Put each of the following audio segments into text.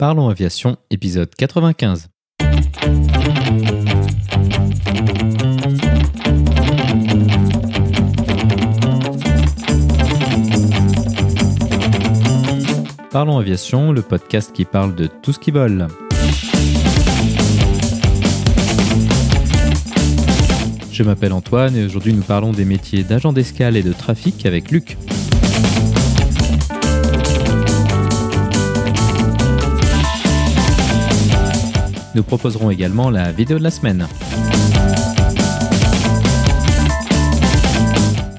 Parlons Aviation, épisode 95. Parlons Aviation, le podcast qui parle de tout ce qui vole. Je m'appelle Antoine et aujourd'hui nous parlons des métiers d'agent d'escale et de trafic avec Luc. Nous proposerons également la vidéo de la semaine.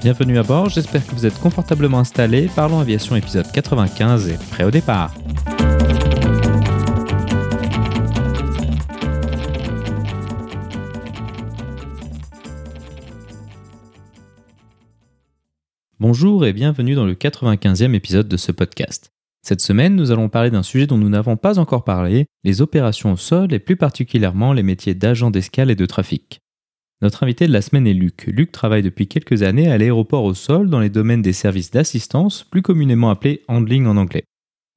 Bienvenue à bord, j'espère que vous êtes confortablement installés. Parlons Aviation épisode 95 et prêt au départ. Bonjour et bienvenue dans le 95e épisode de ce podcast. Cette semaine, nous allons parler d'un sujet dont nous n'avons pas encore parlé, les opérations au sol et plus particulièrement les métiers d'agent d'escale et de trafic. Notre invité de la semaine est Luc. Luc travaille depuis quelques années à l'aéroport au sol dans les domaines des services d'assistance, plus communément appelés handling en anglais.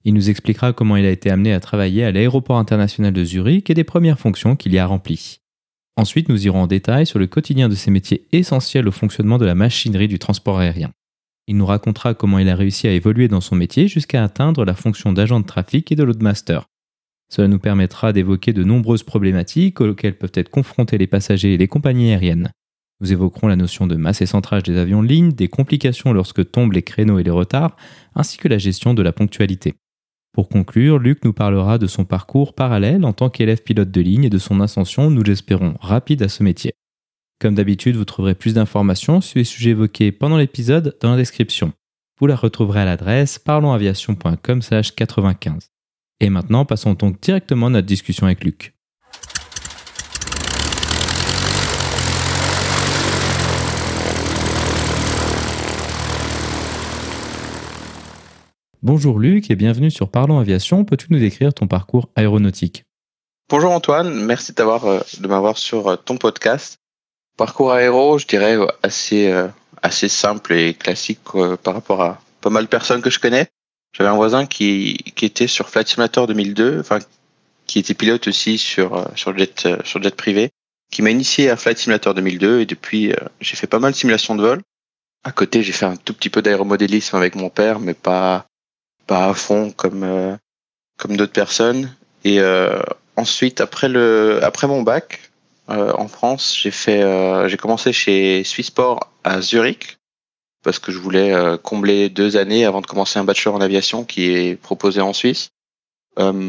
Il nous expliquera comment il a été amené à travailler à l'aéroport international de Zurich et des premières fonctions qu'il y a remplies. Ensuite, nous irons en détail sur le quotidien de ces métiers essentiels au fonctionnement de la machinerie du transport aérien. Il nous racontera comment il a réussi à évoluer dans son métier jusqu'à atteindre la fonction d'agent de trafic et de loadmaster. Cela nous permettra d'évoquer de nombreuses problématiques auxquelles peuvent être confrontés les passagers et les compagnies aériennes. Nous évoquerons la notion de masse et centrage des avions de ligne, des complications lorsque tombent les créneaux et les retards, ainsi que la gestion de la ponctualité. Pour conclure, Luc nous parlera de son parcours parallèle en tant qu'élève pilote de ligne et de son ascension, nous l'espérons, rapide à ce métier. Comme d'habitude, vous trouverez plus d'informations sur les sujets évoqués pendant l'épisode dans la description. Vous la retrouverez à l'adresse parlonsaviation.com/95. Et maintenant, passons donc directement à notre discussion avec Luc. Bonjour Luc et bienvenue sur Parlons Aviation. Peux-tu nous décrire ton parcours aéronautique? Bonjour Antoine, merci euh, de m'avoir sur euh, ton podcast. Parcours aéro, je dirais assez euh, assez simple et classique par rapport à pas mal de personnes que je connais. J'avais un voisin qui qui était sur Flight Simulator 2002, enfin qui était pilote aussi sur euh, sur jet euh, sur jet privé, qui m'a initié à Flight Simulator 2002 et depuis j'ai fait pas mal de simulations de vol. À côté, j'ai fait un tout petit peu d'aéromodélisme avec mon père, mais pas pas à fond comme comme d'autres personnes. Et ensuite, après le après mon bac, euh, en France. J'ai fait, euh, j'ai commencé chez Swissport à Zurich parce que je voulais euh, combler deux années avant de commencer un bachelor en aviation qui est proposé en Suisse.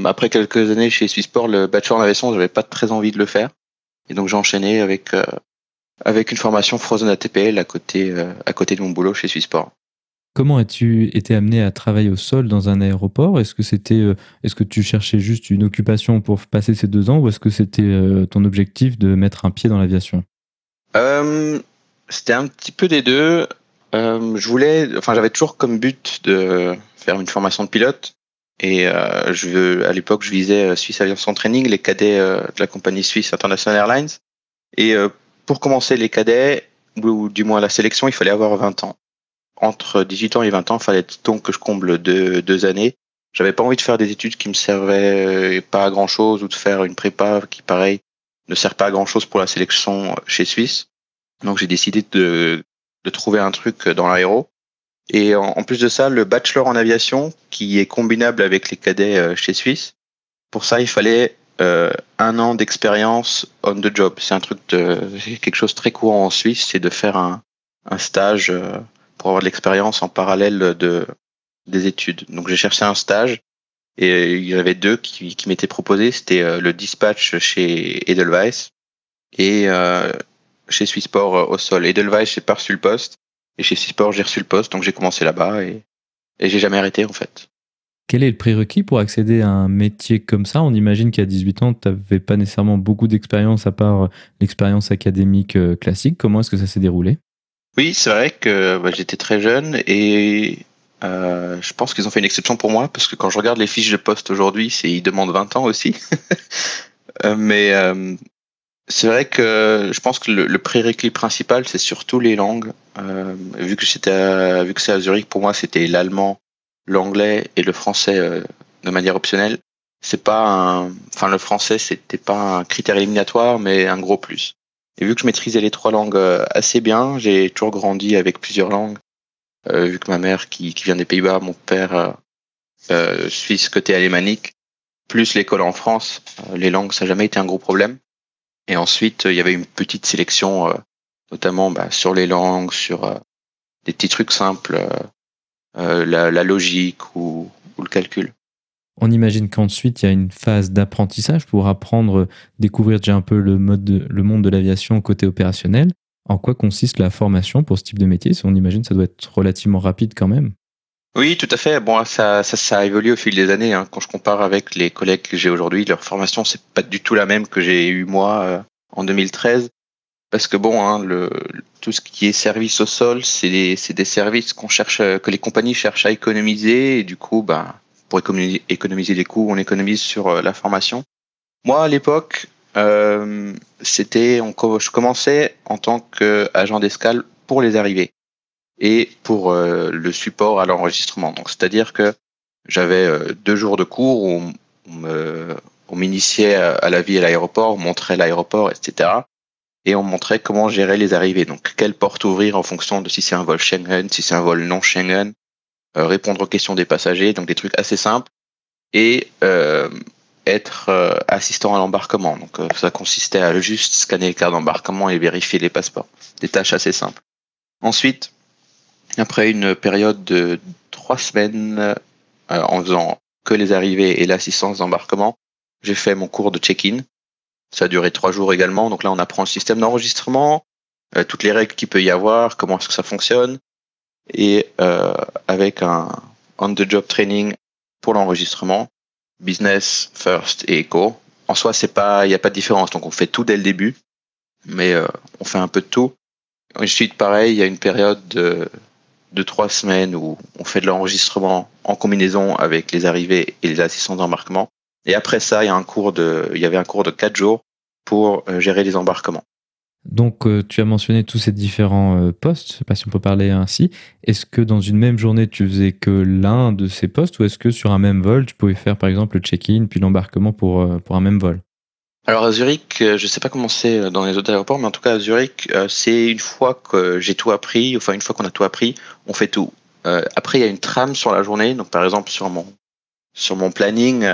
après quelques années chez Swissport, le bachelor en aviation, j'avais pas très envie de le faire, et donc j'ai enchaîné avec avec une formation Frozen ATPL à côté à côté de mon boulot chez Swissport. Comment as-tu été amené à travailler au sol dans un aéroport? Est-ce que c'était, euh, est-ce que tu cherchais juste une occupation pour passer ces deux ans, ou est-ce que c'était euh, ton objectif de mettre un pied dans l'aviation? Euh, C'était un petit peu des deux. je voulais, enfin, j'avais toujours comme but de faire une formation de pilote. Et à l'époque, je visais Swiss Aviation Training, les cadets de la compagnie suisse International Airlines. Et pour commencer les cadets, ou du moins la sélection, il fallait avoir 20 ans entre 18 ans et 20 ans, fallait donc que je comble deux, deux années. J'avais pas envie de faire des études qui me servaient pas à grand chose ou de faire une prépa qui, pareil, ne sert pas à grand chose pour la sélection chez Suisse. Donc j'ai décidé de, de trouver un truc dans l'aéro. Et en, plus de ça, le bachelor en aviation, qui est combinable avec les cadets euh, chez Suisse, pour ça, il fallait euh, un an d'expérience on the job. C'est un truc de quelque chose de très courant en Suisse, c'est de faire un, un stage euh, avoir de l'expérience en parallèle de des études. Donc j'ai cherché un stage et il y en avait deux qui, qui m'étaient proposés. C'était euh, le dispatch chez Edelweiss et euh, chez Swissport euh, au sol. Edelweiss, j'ai pas reçu le poste et chez Swissport, j'ai reçu le poste. Donc j'ai commencé là-bas et, et j'ai jamais arrêté en fait. Quel est le prérequis pour accéder à un métier comme ça? On imagine qu'à 18 ans, tu n'avais pas nécessairement beaucoup d'expérience à part l'expérience académique classique. Comment est-ce que ça s'est déroulé? Oui, c'est vrai que bah, j'étais très jeune et euh, je pense qu'ils ont fait une exception pour moi parce que quand je regarde les fiches de poste aujourd'hui, ils demandent 20 ans aussi. Euh, mais euh, c'est vrai que je pense que le, prérequis principal, c'est surtout les langues. vu que j'étais vu que c'est à Zurich, pour moi, c'était l'allemand, l'anglais et le français de manière optionnelle. c'est pas un, enfin le français c'était pas un critère éliminatoire, mais un gros plus. Et vu que je maîtrisais les trois langues assez bien, j'ai toujours grandi avec plusieurs langues. vu que ma mère qui, qui vient des Pays-Bas, mon père euh, suisse côté alémanique, plus l'école en France, les langues ça n'a jamais été un gros problème. Et ensuite il y avait une petite sélection, notamment bah, sur les langues, sur des petits trucs simples, la, la, logique ou, ou le calcul. On imagine qu'ensuite, il y a une phase d'apprentissage pour apprendre, découvrir déjà un peu le, monde de l'aviation côté opérationnel. En quoi consiste la formation pour ce type de métier? On imagine que ça doit être relativement rapide quand même. Oui, tout à fait. Bon, ça, ça, a évolué au fil des années. Hein. Quand je compare avec les collègues que j'ai aujourd'hui, leur formation, c'est pas du tout la même que j'ai eu moi euh, en 2013. Parce que bon, hein, tout ce qui est service au sol, c'est des, services que les compagnies cherchent à économiser. Et du coup, bah, pour économiser, des coûts, on économise sur euh, la formation. Moi, à l'époque, euh, c'était, je commençais en tant qu'agent d'escale pour les arrivées et pour euh, le support à l'enregistrement. Donc, c'est-à-dire que j'avais euh, deux jours de cours où on m'initiait à la vie à l'aéroport, on montrait l'aéroport, etc. Et on montrait comment gérer les arrivées. Donc, quelle porte ouvrir en fonction de si c'est un vol Schengen, si c'est un vol non Schengen, répondre aux questions des passagers, donc des trucs assez simples, et euh, être euh, assistant à l'embarquement. Donc ça consistait à juste scanner les cartes d'embarquement et vérifier les passeports. Des tâches assez simples. Ensuite, après une période de trois semaines en faisant que les arrivées et l'assistance d'embarquement, j'ai fait mon cours de check-in. Ça a duré trois jours également. Donc là, on apprend le système d'enregistrement, toutes les règles qu'il peut y avoir, comment est-ce que ça fonctionne, et euh, avec un on-the-job training pour l'enregistrement, business, first et echo. En soi, c'est pas, il n'y a pas de différence. Donc, on fait tout dès le début, mais euh, on fait un peu de tout. Ensuite, pareil, il y a une période de, de trois semaines où on fait de l'enregistrement en combinaison avec les arrivées et les assistants d'embarquement. Et après ça, il y a un cours de, il y avait un cours de quatre jours pour euh, gérer les embarquements. Donc, euh, tu as mentionné tous ces différents euh, postes, je ne sais pas si on peut parler ainsi. Est-ce que dans une même journée, tu faisais que l'un de ces postes ou est-ce que sur un même vol, tu pouvais faire par exemple le check-in puis l'embarquement pour, euh, un même vol? Alors à Zurich, je ne sais pas comment c'est dans les autres aéroports, mais en tout cas à Zurich, c'est une fois que j'ai tout appris, enfin une fois qu'on a tout appris, on fait tout. après, il y a une trame sur la journée, donc par exemple sur mon planning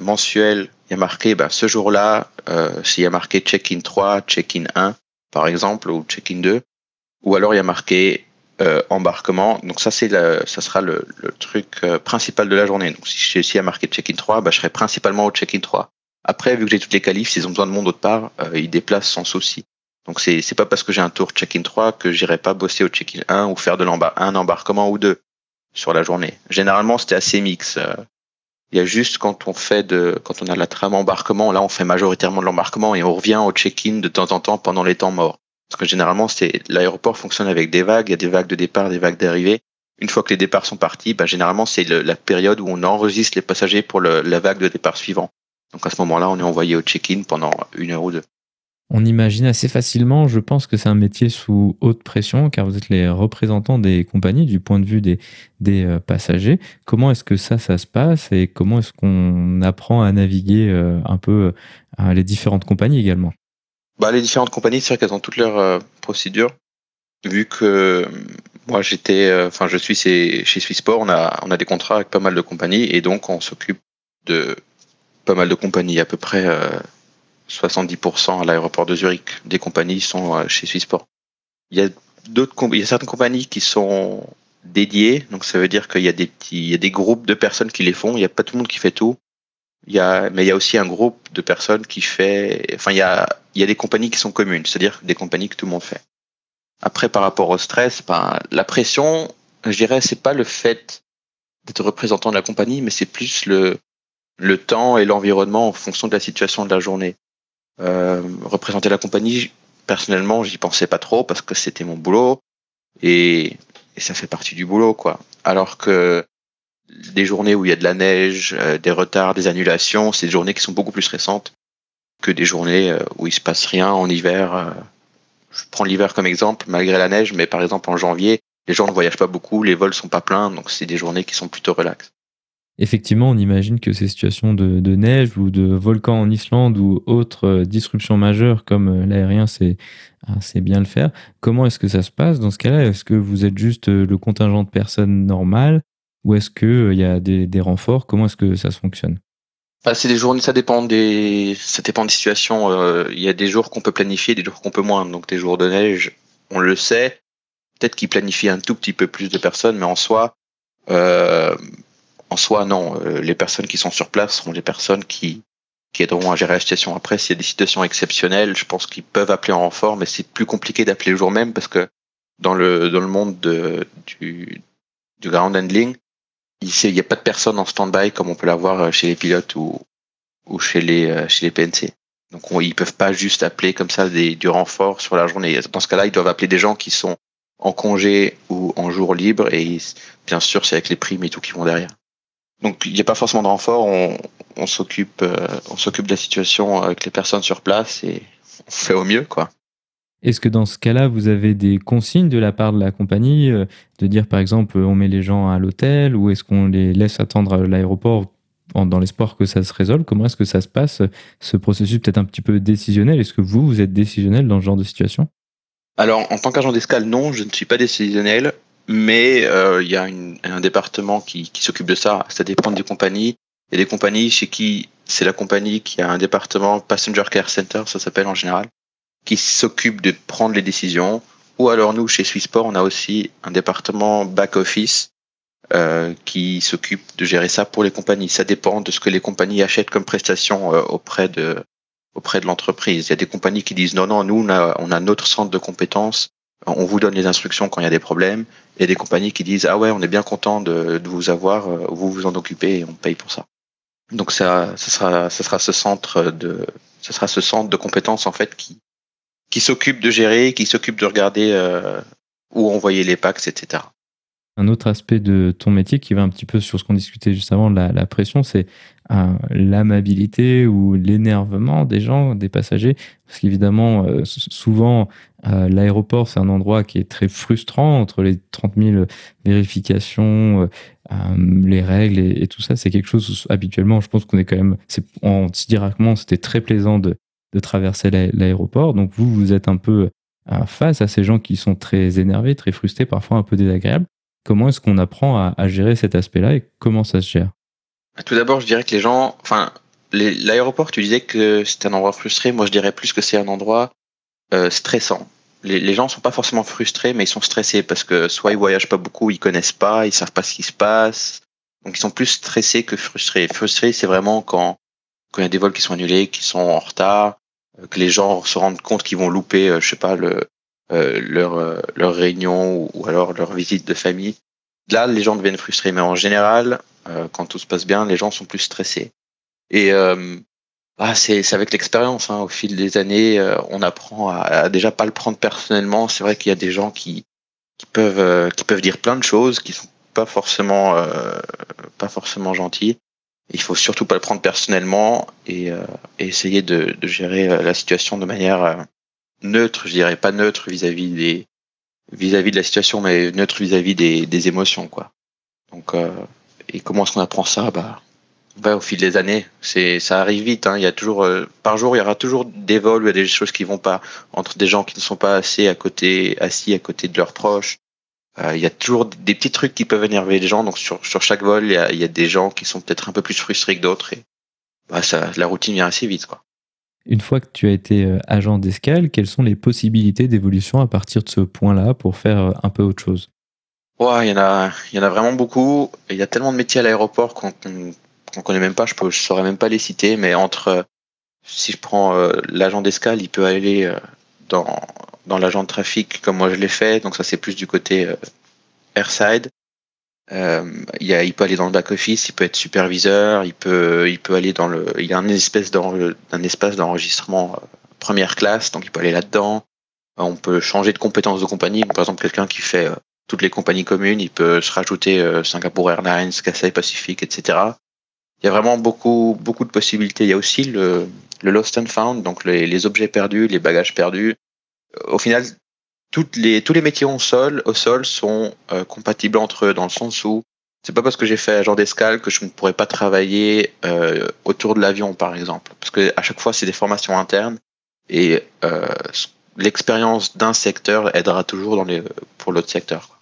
mensuel, il y a marqué bah, ce jour-là, euh, s'il y a marqué check-in 3, check-in 1, par exemple, ou check-in 2, ou alors il y a marqué euh, embarquement. Donc ça, c'est ça sera le, le truc euh, principal de la journée. Donc si s'il y a marqué check-in 3, bah, je serai principalement au check-in 3. Après, vu que j'ai toutes les qualifs, s'ils ont besoin de monde autre part, euh, ils déplacent sans souci. Donc c'est c'est pas parce que j'ai un tour check-in 3 que j'irai pas bosser au check-in 1 ou faire de l'embar un embarquement ou deux sur la journée. Généralement, c'était assez mix. Il y a juste quand on fait de, quand on a la trame embarquement, là on fait majoritairement de l'embarquement et on revient au check-in de temps en temps pendant les temps morts. Parce que généralement, c'est l'aéroport fonctionne avec des vagues, il y a des vagues de départ, des vagues d'arrivée. Une fois que les départs sont partis, bah, généralement c'est la période où on enregistre les passagers pour la vague de départ suivant. Donc à ce moment-là, on est envoyé au check-in pendant une heure ou deux. On imagine assez facilement, je pense que c'est un métier sous haute pression, car vous êtes les représentants des compagnies du point de vue des, euh, passagers. Comment est-ce que ça, se passe et comment est-ce qu'on apprend à naviguer euh, un peu euh, les différentes compagnies également? Bah, Les différentes compagnies, c'est vrai qu'elles ont toutes leurs procédures. Vu que moi, j'étais, enfin, je suis chez Swissport, on a, on a des contrats avec pas mal de compagnies et donc on s'occupe de pas mal de compagnies, à peu près 70% à l'aéroport de Zurich des compagnies sont euh, chez Swissport. Il y a d'autres, il y a certaines compagnies qui sont dédiées, donc ça veut dire qu'il y a des petits, il y a des groupes de personnes qui les font. Il n'y a pas tout le monde qui fait tout. Il y a, mais il y a aussi un groupe de personnes qui fait, enfin il y a, il y a des compagnies qui sont communes, c'est-à-dire des compagnies que tout le monde fait. Après, par rapport au stress, ben, la pression, je dirais, c'est pas le fait d'être représentant de la compagnie, mais c'est plus le, le temps et l'environnement en fonction de la situation de la journée. Euh, représenter la compagnie, personnellement, j'y pensais pas trop parce que c'était mon boulot et, ça fait partie du boulot, quoi. Alors que des journées où il y a de la neige, euh, des retards, des annulations, c'est des journées qui sont beaucoup plus récentes que des journées euh, où il se passe rien en hiver. Je prends l'hiver comme exemple, malgré la neige, mais par exemple en janvier, les gens ne voyagent pas beaucoup, les vols sont pas pleins, donc c'est des journées qui sont plutôt relaxes. Effectivement, on imagine que ces situations de, neige ou de volcan en Islande ou autres euh, disruptions majeures comme euh, l'aérien, ah, c'est bien le faire. Comment est-ce que ça se passe dans ce cas-là? Est-ce que vous êtes juste euh, le contingent de personnes normales ou est-ce qu'il y a des, renforts? Comment est-ce que ça se fonctionne? Bah, c'est des journées, ça dépend des, ça dépend des situations. Il y a des jours qu'on peut planifier, des jours qu'on peut moins. Donc des jours de neige, on le sait. Peut-être qu'ils planifient un tout petit peu plus de personnes, mais en soi, en soi, non. Euh, les personnes qui sont sur place seront les personnes qui, qui aideront à gérer la situation. Après, s'il y a des situations exceptionnelles, je pense qu'ils peuvent appeler en renfort, mais c'est plus compliqué d'appeler le jour même parce que dans le, dans le monde de, du, du ground handling, il n'y a pas de personnes en stand-by comme on peut l'avoir chez les pilotes ou, ou chez les, euh, chez les PNC. Donc ils peuvent pas juste appeler comme ça des, du renfort sur la journée. Dans ce cas-là, ils doivent appeler des gens qui sont en congé ou en jour libre et bien sûr c'est avec les primes et tout qui vont derrière. Donc il n'y a pas forcément de renfort, on, on s'occupe euh, on s'occupe de la situation avec les personnes sur place et on fait au mieux quoi. Est-ce que dans ce cas-là, vous avez des consignes de la part de la compagnie euh, de dire par exemple on met les gens à l'hôtel ou est-ce qu'on les laisse attendre à l'aéroport dans l'espoir que ça se résolve? Comment est-ce que ça se passe ce processus peut-être un petit peu décisionnel? Est-ce que vous vous êtes décisionnel dans ce genre de situation? Alors en tant qu'agent d'escale, non, je ne suis pas décisionnel mais euh, il y a un département qui, qui s'occupe de ça. Ça dépend des compagnies. A des compagnies chez qui c'est la compagnie qui a un département Passenger Care Center, ça s'appelle en général, qui s'occupe de prendre les décisions. Ou alors nous, chez Swissport, on a aussi un département back office euh, qui s'occupe de gérer ça pour les compagnies. Ça dépend de ce que les compagnies achètent comme prestation euh, auprès de auprès de l'entreprise. Il y a des compagnies qui disent non, non, nous, on a, on a notre centre de compétences on vous donne les instructions quand il y a des problèmes. Il y a des compagnies qui disent ah ouais, on est bien content de, vous avoir, euh, vous vous en occupez et on paye pour ça. Donc ça, ça sera, ça sera ce centre de, ça sera ce centre de compétences en fait qui, qui s'occupe de gérer, qui s'occupe de regarder euh, où envoyer les packs, etc. Un autre aspect de ton métier qui va un petit peu sur ce qu'on discutait juste avant, la, la pression, c'est l'amabilité ou l'énervement des gens, des passagers. Parce qu'évidemment, euh, souvent, euh, l'aéroport, c'est un endroit qui est très frustrant entre les 30 000 vérifications, les règles et, tout ça. C'est quelque chose, habituellement, je pense qu'on est quand même, en directement, c'était très plaisant de traverser l'aéroport. Donc vous, vous êtes un peu face à ces gens qui sont très énervés, très frustrés, parfois un peu désagréables. Comment est-ce qu'on apprend à, gérer cet aspect-là et comment ça se gère? Tout d'abord, je dirais que les gens, enfin, l'aéroport, tu disais que c'est un endroit frustré. Moi, je dirais plus que c'est un endroit euh, stressant. Les, les, gens sont pas forcément frustrés, mais ils sont stressés parce que soit ils voyagent pas beaucoup, ils connaissent pas, ils savent pas ce qui se passe. Donc ils sont plus stressés que frustrés. Frustrés, c'est vraiment quand quand il y a des vols qui sont annulés, qui sont en retard, euh, que les gens se rendent compte qu'ils vont louper, euh, je sais pas, le euh, leur, euh, leur réunion ou, alors leur visite de famille. Là, les gens deviennent frustrés, mais en général, quand tout se passe bien, les gens sont plus stressés. Et bah, c'est avec l'expérience. Hein. Au fil des années, on apprend à, à, déjà pas le prendre personnellement. C'est vrai qu'il y a des gens qui, qui peuvent qui peuvent dire plein de choses qui sont pas forcément pas forcément gentils. Il faut surtout pas le prendre personnellement et, et essayer de, de, gérer la situation de manière neutre, je dirais pas neutre vis-à-vis des vis-à-vis de la situation, mais neutre vis-à-vis des, des émotions, quoi. Donc, euh, et comment est-ce qu'on apprend ça? Bah, bah, au fil des années, c'est ça arrive vite. Hein. Il y a toujours euh, par jour, il y aura toujours des vols où il y a des choses qui vont pas entre des gens qui ne sont pas assez à côté, assis à côté de leurs proches. Euh, il y a toujours des petits trucs qui peuvent énerver les gens. Donc sur sur chaque vol, il y a, il y a des gens qui sont peut-être un peu plus frustrés que d'autres. Et bah, ça, la routine vient assez vite, quoi. Une fois que tu as été euh, agent d'escale, quelles sont les possibilités d'évolution à partir de ce point-là pour faire un peu autre chose? Ouais, il y en a, il y en a vraiment beaucoup. Il y a tellement de métiers à l'aéroport qu'on ne connaît même pas. Je ne saurais même pas les citer, mais entre, si je prends euh, l'agent d'escale, il peut aller dans dans l'agent de trafic comme moi je l'ai fait. Donc ça c'est plus du côté airside. Euh, il, a, il peut aller dans le back office, il peut être superviseur, il peut, il peut aller dans le, il y a un espèce d'un espace d'enregistrement euh, première classe, donc il peut aller là-dedans. On peut changer de compétences de compagnie. Par exemple, quelqu'un qui fait euh, toutes les compagnies communes, il peut se rajouter Singapore Airlines, Cathay Pacific, etc. Il y a vraiment beaucoup, beaucoup de possibilités. Il y a aussi le, le lost and found, donc les, les objets perdus, les bagages perdus. Au final, toutes les, tous les métiers au sol, au sol sont euh, compatibles entre eux dans le sens où c'est pas parce que j'ai fait agent d'escale que je ne pourrais pas travailler euh, autour de l'avion, par exemple. Parce que à chaque fois, c'est des formations internes et euh, l'expérience d'un secteur aidera toujours dans les, pour l'autre secteur.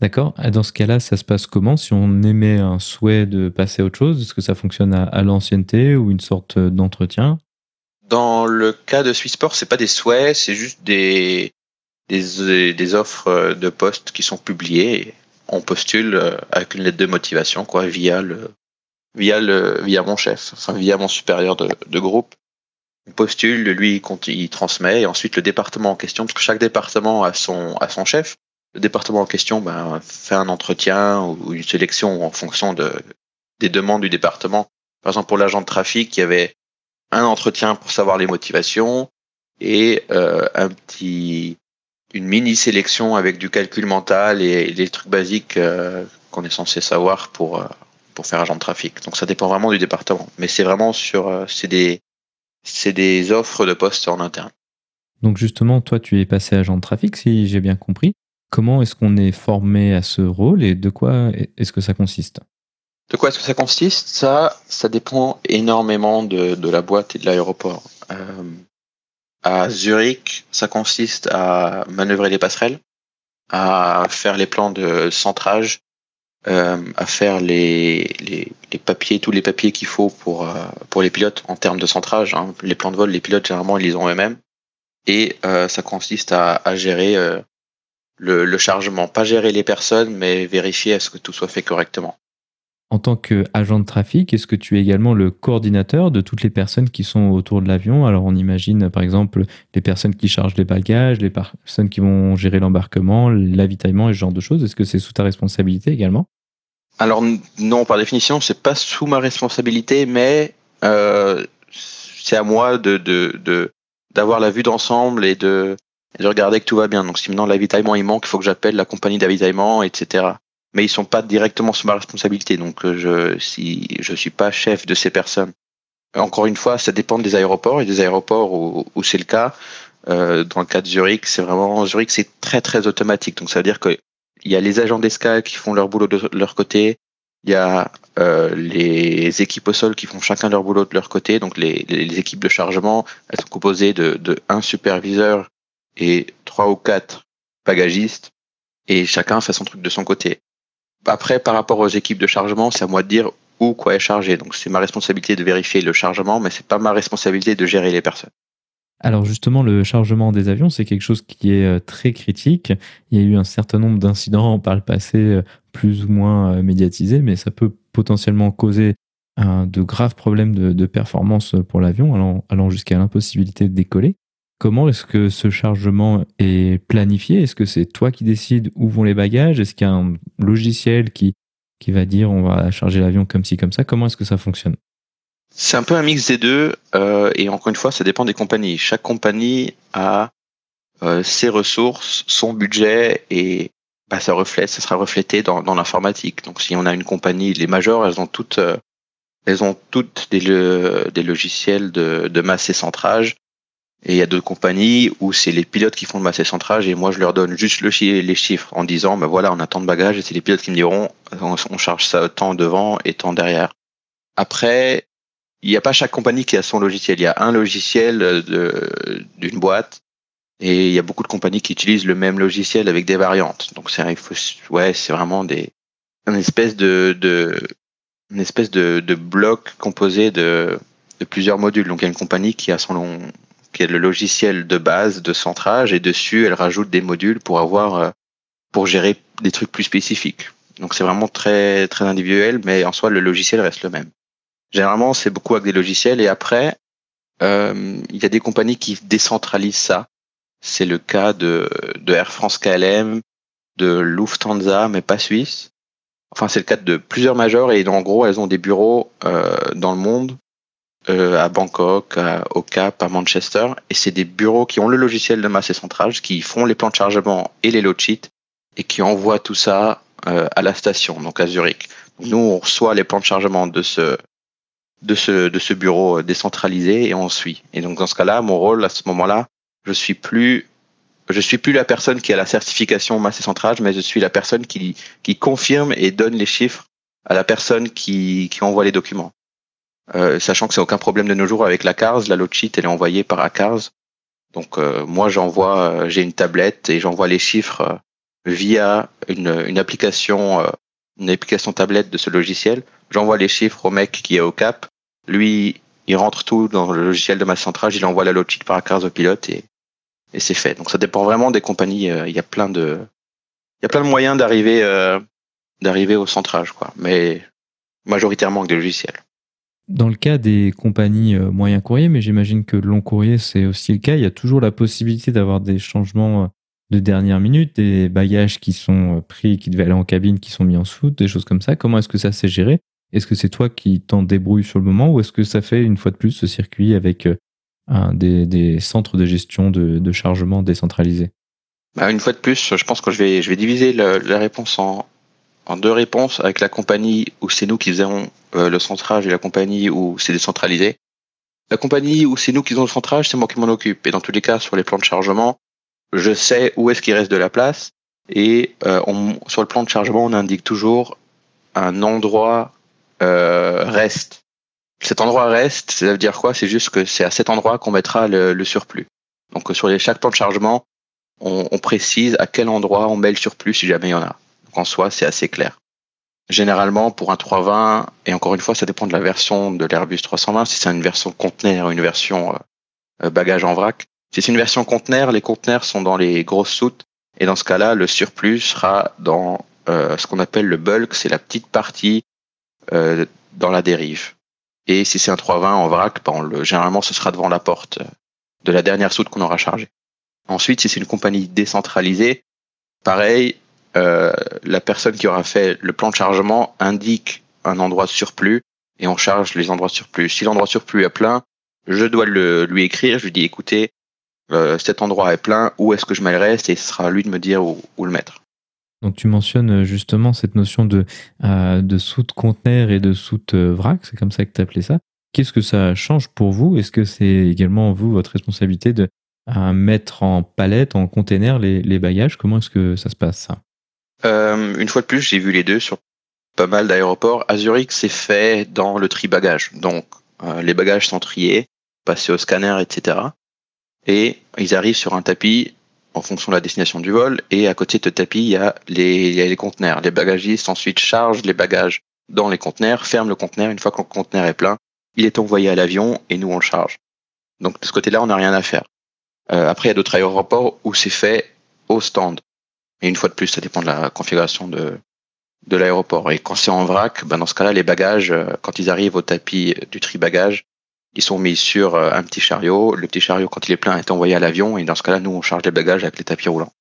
D'accord. Dans ce cas-là, ça se passe comment? Si on émet un souhait de passer à autre chose, est-ce que ça fonctionne à, l'ancienneté ou une sorte d'entretien? Dans le cas de Swissport, c'est pas des souhaits, c'est juste des, offres de postes qui sont publiées on postule euh, avec une lettre de motivation, quoi, via le, via le, via mon chef, enfin via mon supérieur de, groupe. On postule, lui, il, transmet, et ensuite le département en question, parce que chaque département a son, a son chef. Le département en question ben, fait un entretien ou une sélection en fonction de, des demandes du département. Par exemple, pour l'agent de trafic, il y avait un entretien pour savoir les motivations et euh, un petit une mini sélection avec du calcul mental et des trucs basiques euh, qu'on est censé savoir pour, euh, pour faire agent de trafic. Donc ça dépend vraiment du département. Mais c'est vraiment sur. Euh, c'est des, c'est des offres de postes en interne. Donc justement, toi, tu es passé agent de trafic, si j'ai bien compris. Comment est-ce qu'on est formé à ce rôle et de quoi est-ce que ça consiste? De quoi est-ce que ça consiste? Ça, ça dépend énormément de, la boîte et de l'aéroport. À Zurich, ça consiste à manœuvrer les passerelles, à faire les plans de centrage, euh, à faire les, papiers, tous les papiers qu'il faut pour, euh, les pilotes en termes de centrage. Hein. Les plans de vol, les pilotes, généralement, ils les ont eux-mêmes. Et euh, ça consiste à, gérer euh, le, le chargement. Pas gérer les personnes, mais vérifier à ce que tout soit fait correctement. En tant qu'agent de trafic, est-ce que tu es également le coordinateur de toutes les personnes qui sont autour de l'avion? Alors on imagine par exemple les personnes qui chargent les bagages, les personnes qui vont gérer l'embarquement, l'avitaillement et ce genre de choses. Est-ce que c'est sous ta responsabilité également? Alors non, par définition, c'est pas sous ma responsabilité, mais euh, c'est à moi de, de, d'avoir la vue d'ensemble et de, de regarder que tout va bien. Donc si maintenant l'avitaillement il manque, il faut que j'appelle la compagnie d'avitaillement, etc mais ils sont pas directement sous ma responsabilité. Donc euh, je si je suis pas chef de ces personnes. Encore une fois, ça dépend des aéroports et des aéroports où, où c'est le cas. Euh, dans le cas de Zurich, c'est vraiment Zurich, c'est très très automatique. Donc ça veut dire que il y a les agents d'escale qui font leur boulot de leur côté. Il y a euh, les équipes au sol qui font chacun leur boulot de leur côté. Donc les, les équipes de chargement, elles sont composées de, de un superviseur et trois ou quatre bagagistes. Et chacun fait son truc de son côté. Après, par rapport aux équipes de chargement, c'est à moi de dire où quoi est chargé. Donc c'est ma responsabilité de vérifier le chargement, mais c'est pas ma responsabilité de gérer les personnes. Alors justement, le chargement des avions, c'est quelque chose qui est euh, très critique. Il y a eu un certain nombre d'incidents par le passé, euh, plus ou moins euh, médiatisés, mais ça peut potentiellement causer de graves problèmes de, performance pour l'avion, allant, allant jusqu'à l'impossibilité de décoller. Comment est-ce que ce chargement est planifié? Est-ce que c'est toi qui décides où vont les bagages? Est-ce qu'il y a un logiciel qui, qui va dire on va charger l'avion comme ci, comme ça? Comment est-ce que ça fonctionne? C'est un peu un mix des deux. Euh, et encore une fois, ça dépend des compagnies. Chaque compagnie a euh, ses ressources, son budget et bah, ça reflète, ça sera reflété dans, l'informatique. Donc si on a une compagnie, les majors, elles ont toutes, euh, elles ont toutes des, des logiciels de, de masse et centrage et il y a d'autres compagnies où c'est les pilotes qui font le massé centrage et moi je leur donne juste le les chiffres en disant ben voilà on a tant de bagages et c'est les pilotes qui me diront on, charge ça tant devant et tant derrière. Après, il n'y a pas chaque compagnie qui a son logiciel. Il y a un logiciel d'une boîte et il y a beaucoup de compagnies qui utilisent le même logiciel avec des variantes. Donc c'est ouais c'est vraiment des une espèce de, de une espèce de, de bloc composé de, de plusieurs modules. Donc il y a une compagnie qui a son long qui est le logiciel de base de centrage, et dessus, elle rajoute des modules pour avoir, euh, pour gérer des trucs plus spécifiques. Donc c'est vraiment très, très individuel, mais en soi, le logiciel reste le même. Généralement, c'est beaucoup avec des logiciels, et après, euh, il y a des compagnies qui décentralisent ça. C'est le cas de, de Air France KLM, de Lufthansa, mais pas suisse. Enfin, c'est le cas de plusieurs majors et en gros, elles ont des bureaux euh, dans le monde à Bangkok, au Cap, à Manchester. Et c'est des bureaux qui ont le logiciel de masse et qui font les plans de chargement et les load sheets, et qui envoient tout ça euh, à la station, donc à Zurich. nous, on reçoit les plans de chargement de ce, de ce, de ce bureau décentralisé et on suit. Et donc dans ce cas-là, mon rôle à ce moment-là, je suis plus je suis plus la personne qui a la certification masse et centrage, mais je suis la personne qui, qui confirme et donne les chiffres à la personne qui, qui envoie les documents. Euh, sachant que c'est aucun problème de nos jours avec la CARS, la load sheet elle est envoyée par ACARS. Donc euh, moi j'envoie, euh, j'ai une tablette et j'envoie les chiffres via une, une application, une application tablette de ce logiciel. J'envoie les chiffres au mec qui est au cap. Lui, il rentre tout dans le logiciel de ma centrage, il envoie la sheet par ACARS au pilote et, et c'est fait. Donc ça dépend vraiment des compagnies. Il y a plein de, il y a plein de moyens d'arriver, d'arriver au centrage, quoi. Mais majoritairement avec des logiciels. Dans le cas des compagnies euh, moyen courrier, mais j'imagine que long courrier, c'est aussi le cas, il y a toujours la possibilité d'avoir des changements euh, de dernière minute, des bagages qui sont euh, pris, qui devaient aller en cabine, qui sont mis en soute, des choses comme ça. Comment est-ce que ça s'est géré? Est-ce que c'est toi qui t'en débrouilles sur le moment ou est-ce que ça fait une fois de plus ce circuit avec des, centres de gestion de, chargement décentralisés? Bah, Une fois de plus, je pense que je vais diviser la réponse en, deux réponses avec la compagnie où c'est nous qui faisons euh, le centrage et la compagnie où c'est décentralisé. La compagnie où c'est nous qui faisons le centrage, c'est moi qui m'en occupe. Et dans tous les cas, sur les plans de chargement, je sais où est-ce qu'il reste de la place. Et euh, sur le plan de chargement, on indique toujours un endroit euh, reste. Cet endroit reste, ça veut dire quoi? C'est juste que c'est à cet endroit qu'on mettra le, surplus. Donc sur chaque plan de chargement, on précise à quel endroit on met le surplus si jamais il y en a en soi, c'est assez clair. Généralement, pour un 320, et encore une fois, ça dépend de la version de l'Airbus 320, si c'est une version conteneur ou une version euh, euh, bagage en vrac. Si c'est une version conteneur, les conteneurs sont dans les grosses soutes, et dans ce cas-là, le surplus sera dans euh, ce qu'on appelle le bulk, c'est la petite partie dans la dérive. Et si c'est un 320 en vrac, ben, le, généralement, ce sera devant la porte de la dernière soute qu'on aura chargée. Ensuite, si c'est une compagnie décentralisée, pareil, euh, la personne qui aura fait le plan de chargement indique un endroit de surplus et on charge les endroits de surplus. Si l'endroit de surplus est plein, je dois lui écrire, je lui dis écoutez, euh, cet endroit est plein, où est-ce que je mets reste et ce sera à lui de me dire où, le mettre. Donc tu mentionnes euh, justement cette notion de, de soute conteneur et de soute vrac, c'est comme ça que tu appelais ça. Qu'est-ce que ça change pour vous? Est-ce que c'est également vous, votre responsabilité de mettre en palette, en container les, les bagages? Comment est-ce que ça se passe ça? Euh, une fois de plus, j'ai vu les deux sur pas mal d'aéroports. À Zurich, c'est fait dans le tri bagage. Donc, euh, les bagages sont triés, passés au scanner, etc. Et ils arrivent sur un tapis en fonction de la destination du vol. Et à côté de ce tapis, il y a les, il y a les conteneurs. Les bagagistes ensuite chargent les bagages dans les conteneurs, ferment le conteneur. Une fois que le conteneur est plein, il est envoyé à l'avion et nous on le charge. Donc de ce côté-là, on n'a rien à faire. Euh, après, il y a d'autres aéroports où c'est fait au stand. Et une fois de plus, ça dépend de la configuration de, de l'aéroport. Et quand c'est en vrac, ben dans ce cas-là, les bagages, euh, quand ils arrivent au tapis du tri-bagage, ils sont mis sur euh, un petit chariot. Le petit chariot, quand il est plein, est envoyé à l'avion. Et dans ce cas-là, nous, on charge les bagages avec les tapis roulants.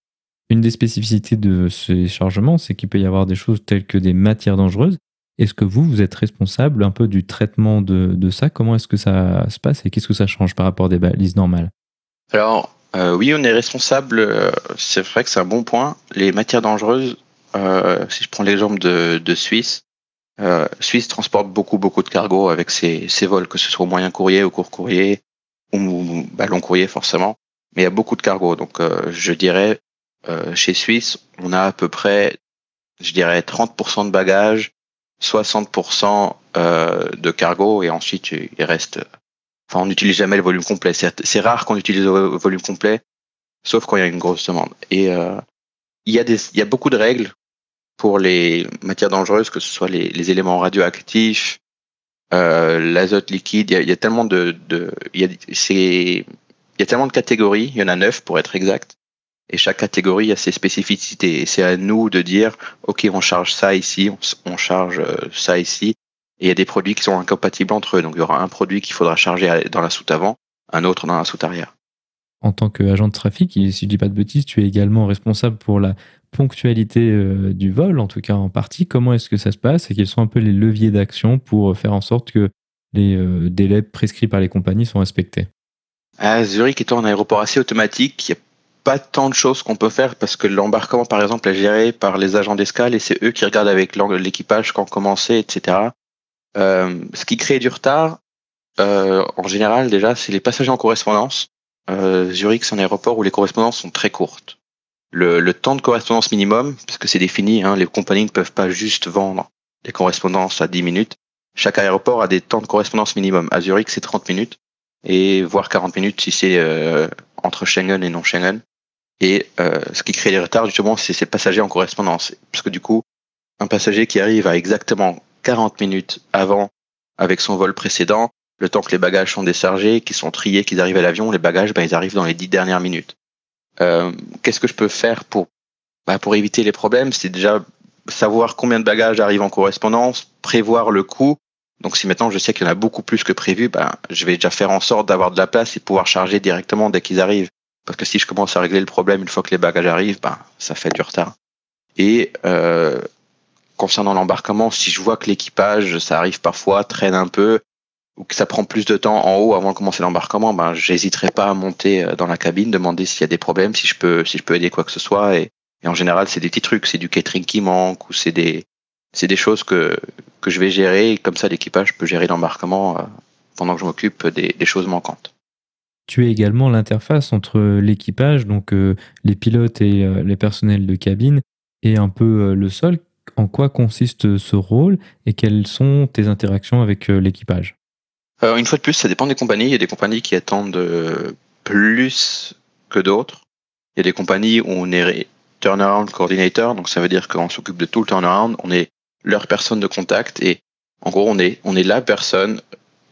Une des spécificités de ces chargements, c'est qu'il peut y avoir des choses telles que des matières dangereuses. Est-ce que vous, vous êtes responsable un peu du traitement de, de ça? Comment est-ce que ça se passe et qu'est-ce que ça change par rapport à des balises normales? Alors, euh, oui, on est responsable. Euh, c'est vrai que c'est un bon point. Les matières dangereuses, euh, si je prends l'exemple de, Suisse, euh, Suisse transporte beaucoup beaucoup de cargo avec ses, vols, que ce soit au moyen courrier, au court courrier ou bah, long courrier forcément. Mais il y a beaucoup de cargo. Donc je dirais chez Suisse, on a à peu près, je dirais 30% de bagages, 60% de cargo et ensuite il reste Enfin, on n'utilise jamais le volume complet. C'est rare qu'on utilise le volume complet, sauf quand il y a une grosse demande. Et euh, il, y a des, il y a beaucoup de règles pour les matières dangereuses, que ce soit les, les éléments radioactifs, euh, l'azote liquide. Il y, a, il y, a, tellement de, de il, y a, il y a tellement de catégories. Il y en a neuf pour être exact. Et chaque catégorie a ses spécificités. Et c'est à nous de dire, OK, on charge ça ici, on, charge euh, ça ici. Et il y a des produits qui sont incompatibles entre eux. Donc il y aura un produit qu'il faudra charger dans la soute avant, un autre dans la soute arrière. En tant qu'agent de trafic, si je dis pas de bêtises, tu es également responsable pour la ponctualité euh, du vol, en tout cas en partie. Comment est-ce que ça se passe et quels sont un peu les leviers d'action pour faire en sorte que les euh, délais prescrits par les compagnies sont respectés? À Zurich étant un aéroport assez automatique, il n'y a pas tant de choses qu'on peut faire parce que l'embarquement, par exemple, est géré par les agents d'escale et c'est eux qui regardent avec l'équipage quand commencer, etc. Euh, ce qui crée du retard, euh, en général, déjà, c'est les passagers en correspondance. Zurich, c'est un aéroport où les correspondances sont très courtes. Le, le temps de correspondance minimum, parce que c'est défini, hein, les compagnies ne peuvent pas juste vendre des correspondances à 10 minutes. Chaque aéroport a des temps de correspondance minimum. À Zurich, c'est 30 minutes, et voire 40 minutes si c'est entre Schengen et non Schengen. Et euh, ce qui crée les retards, justement, c'est ces passagers en correspondance. Parce que du coup, un passager qui arrive à exactement 40 minutes avant avec son vol précédent, le temps que les bagages sont déchargés, qu'ils sont triés, qu'ils arrivent à l'avion, les bagages, ben, ils arrivent dans les 10 dernières minutes. Euh, Qu'est-ce que je peux faire pour, ben, pour éviter les problèmes? C'est déjà savoir combien de bagages arrivent en correspondance, prévoir le coût. Donc si maintenant je sais qu'il y en a beaucoup plus que prévu, ben, je vais déjà faire en sorte d'avoir de la place et pouvoir charger directement dès qu'ils arrivent. Parce que si je commence à régler le problème une fois que les bagages arrivent, ben, ça fait du retard. Et euh, concernant l'embarquement, si je vois que l'équipage, ça arrive parfois, traîne un peu, ou que ça prend plus de temps en haut avant de commencer l'embarquement, ben, j'hésiterai pas à monter euh, dans la cabine, demander s'il y a des problèmes, si je peux, si je peux aider quoi que ce soit. Et, en général, c'est des petits trucs, c'est du catering qui manque, ou c'est des, c'est des choses que, que je vais gérer. Et comme ça, l'équipage peut gérer l'embarquement euh, pendant que je m'occupe des, choses manquantes. Tu es également l'interface entre l'équipage, donc euh, les pilotes et euh, les personnels de cabine, et un peu euh, le sol. En quoi consiste ce rôle et quelles sont tes interactions avec l'équipage? Une fois de plus, ça dépend des compagnies. Il y a des compagnies qui attendent plus que d'autres. Il y a des compagnies où on est turnaround coordinator, donc ça veut dire qu'on s'occupe de tout le turnaround, on est leur personne de contact et en gros on est on est la personne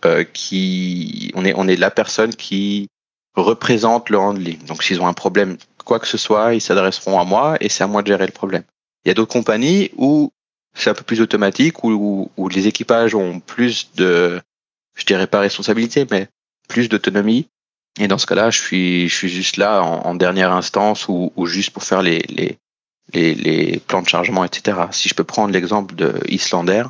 euh, qui, on est, on est la personne qui représente le handling. Donc, s'ils ont un problème, quoi que ce soit, ils s'adresseront à moi et c'est à moi de gérer le problème. Il y a d'autres compagnies où c'est un peu plus automatique, où, où, les équipages ont plus de, je dirais pas responsabilité, mais plus d'autonomie. Et dans ce cas-là, je suis, juste là en, dernière instance ou, juste pour faire les, plans de chargement, etc. Si je peux prendre l'exemple de Islander,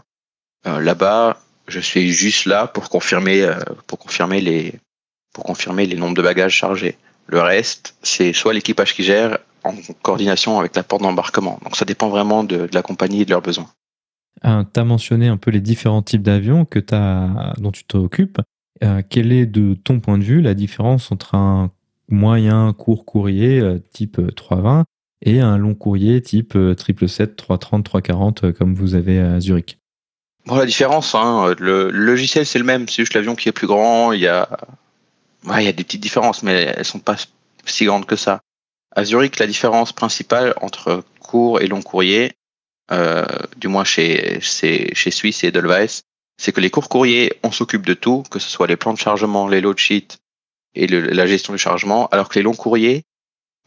euh, là-bas, je suis juste là euh, pour confirmer les nombres de bagages chargés. Le reste, c'est soit l'équipage qui gère en coordination avec la porte d'embarquement. Donc ça dépend vraiment de, la compagnie et de leurs besoins. Euh, tu as mentionné un peu les différents types d'avions que as, dont tu t'occupes. Euh, quelle est de ton point de vue la différence entre un moyen court courrier type 320 et un long courrier type 777, 330, 340 comme vous avez à Zurich? Bon, la différence, hein, le, logiciel c'est le même, c'est juste l'avion qui est plus grand. Il y a, ouais, il y a des petites différences, mais elles sont pas si grandes que ça. À Zurich, la différence principale entre court et long courrier, euh, du moins chez, chez, chez Suisse et Edelweiss, c'est que les courts courriers, on s'occupe de tout, que ce soit les plans de chargement, les load sheets et la gestion du chargement, alors que les longs courriers,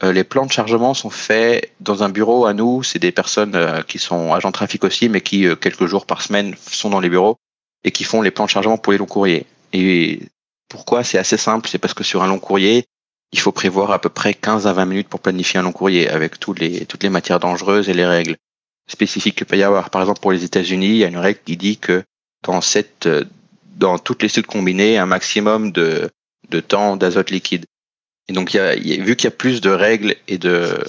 euh, les plans de chargement sont faits dans un bureau à nous. C'est des personnes euh, qui sont agents de trafic aussi, mais qui euh, quelques jours par semaine sont dans les bureaux et qui font les plans de chargement pour les longs courriers. Et pourquoi C'est assez simple? C'est parce que sur un long courrier, il faut prévoir à peu près 15 à 20 minutes pour planifier un long courrier avec toutes les, toutes les matières dangereuses et les règles spécifiques qu'il peut y avoir. Par exemple, pour les États-Unis, il y a une règle qui dit que dans cette, dans toutes les suites combinées, un maximum de, de temps d'azote liquide. Et donc, vu qu'il y a plus de règles et de,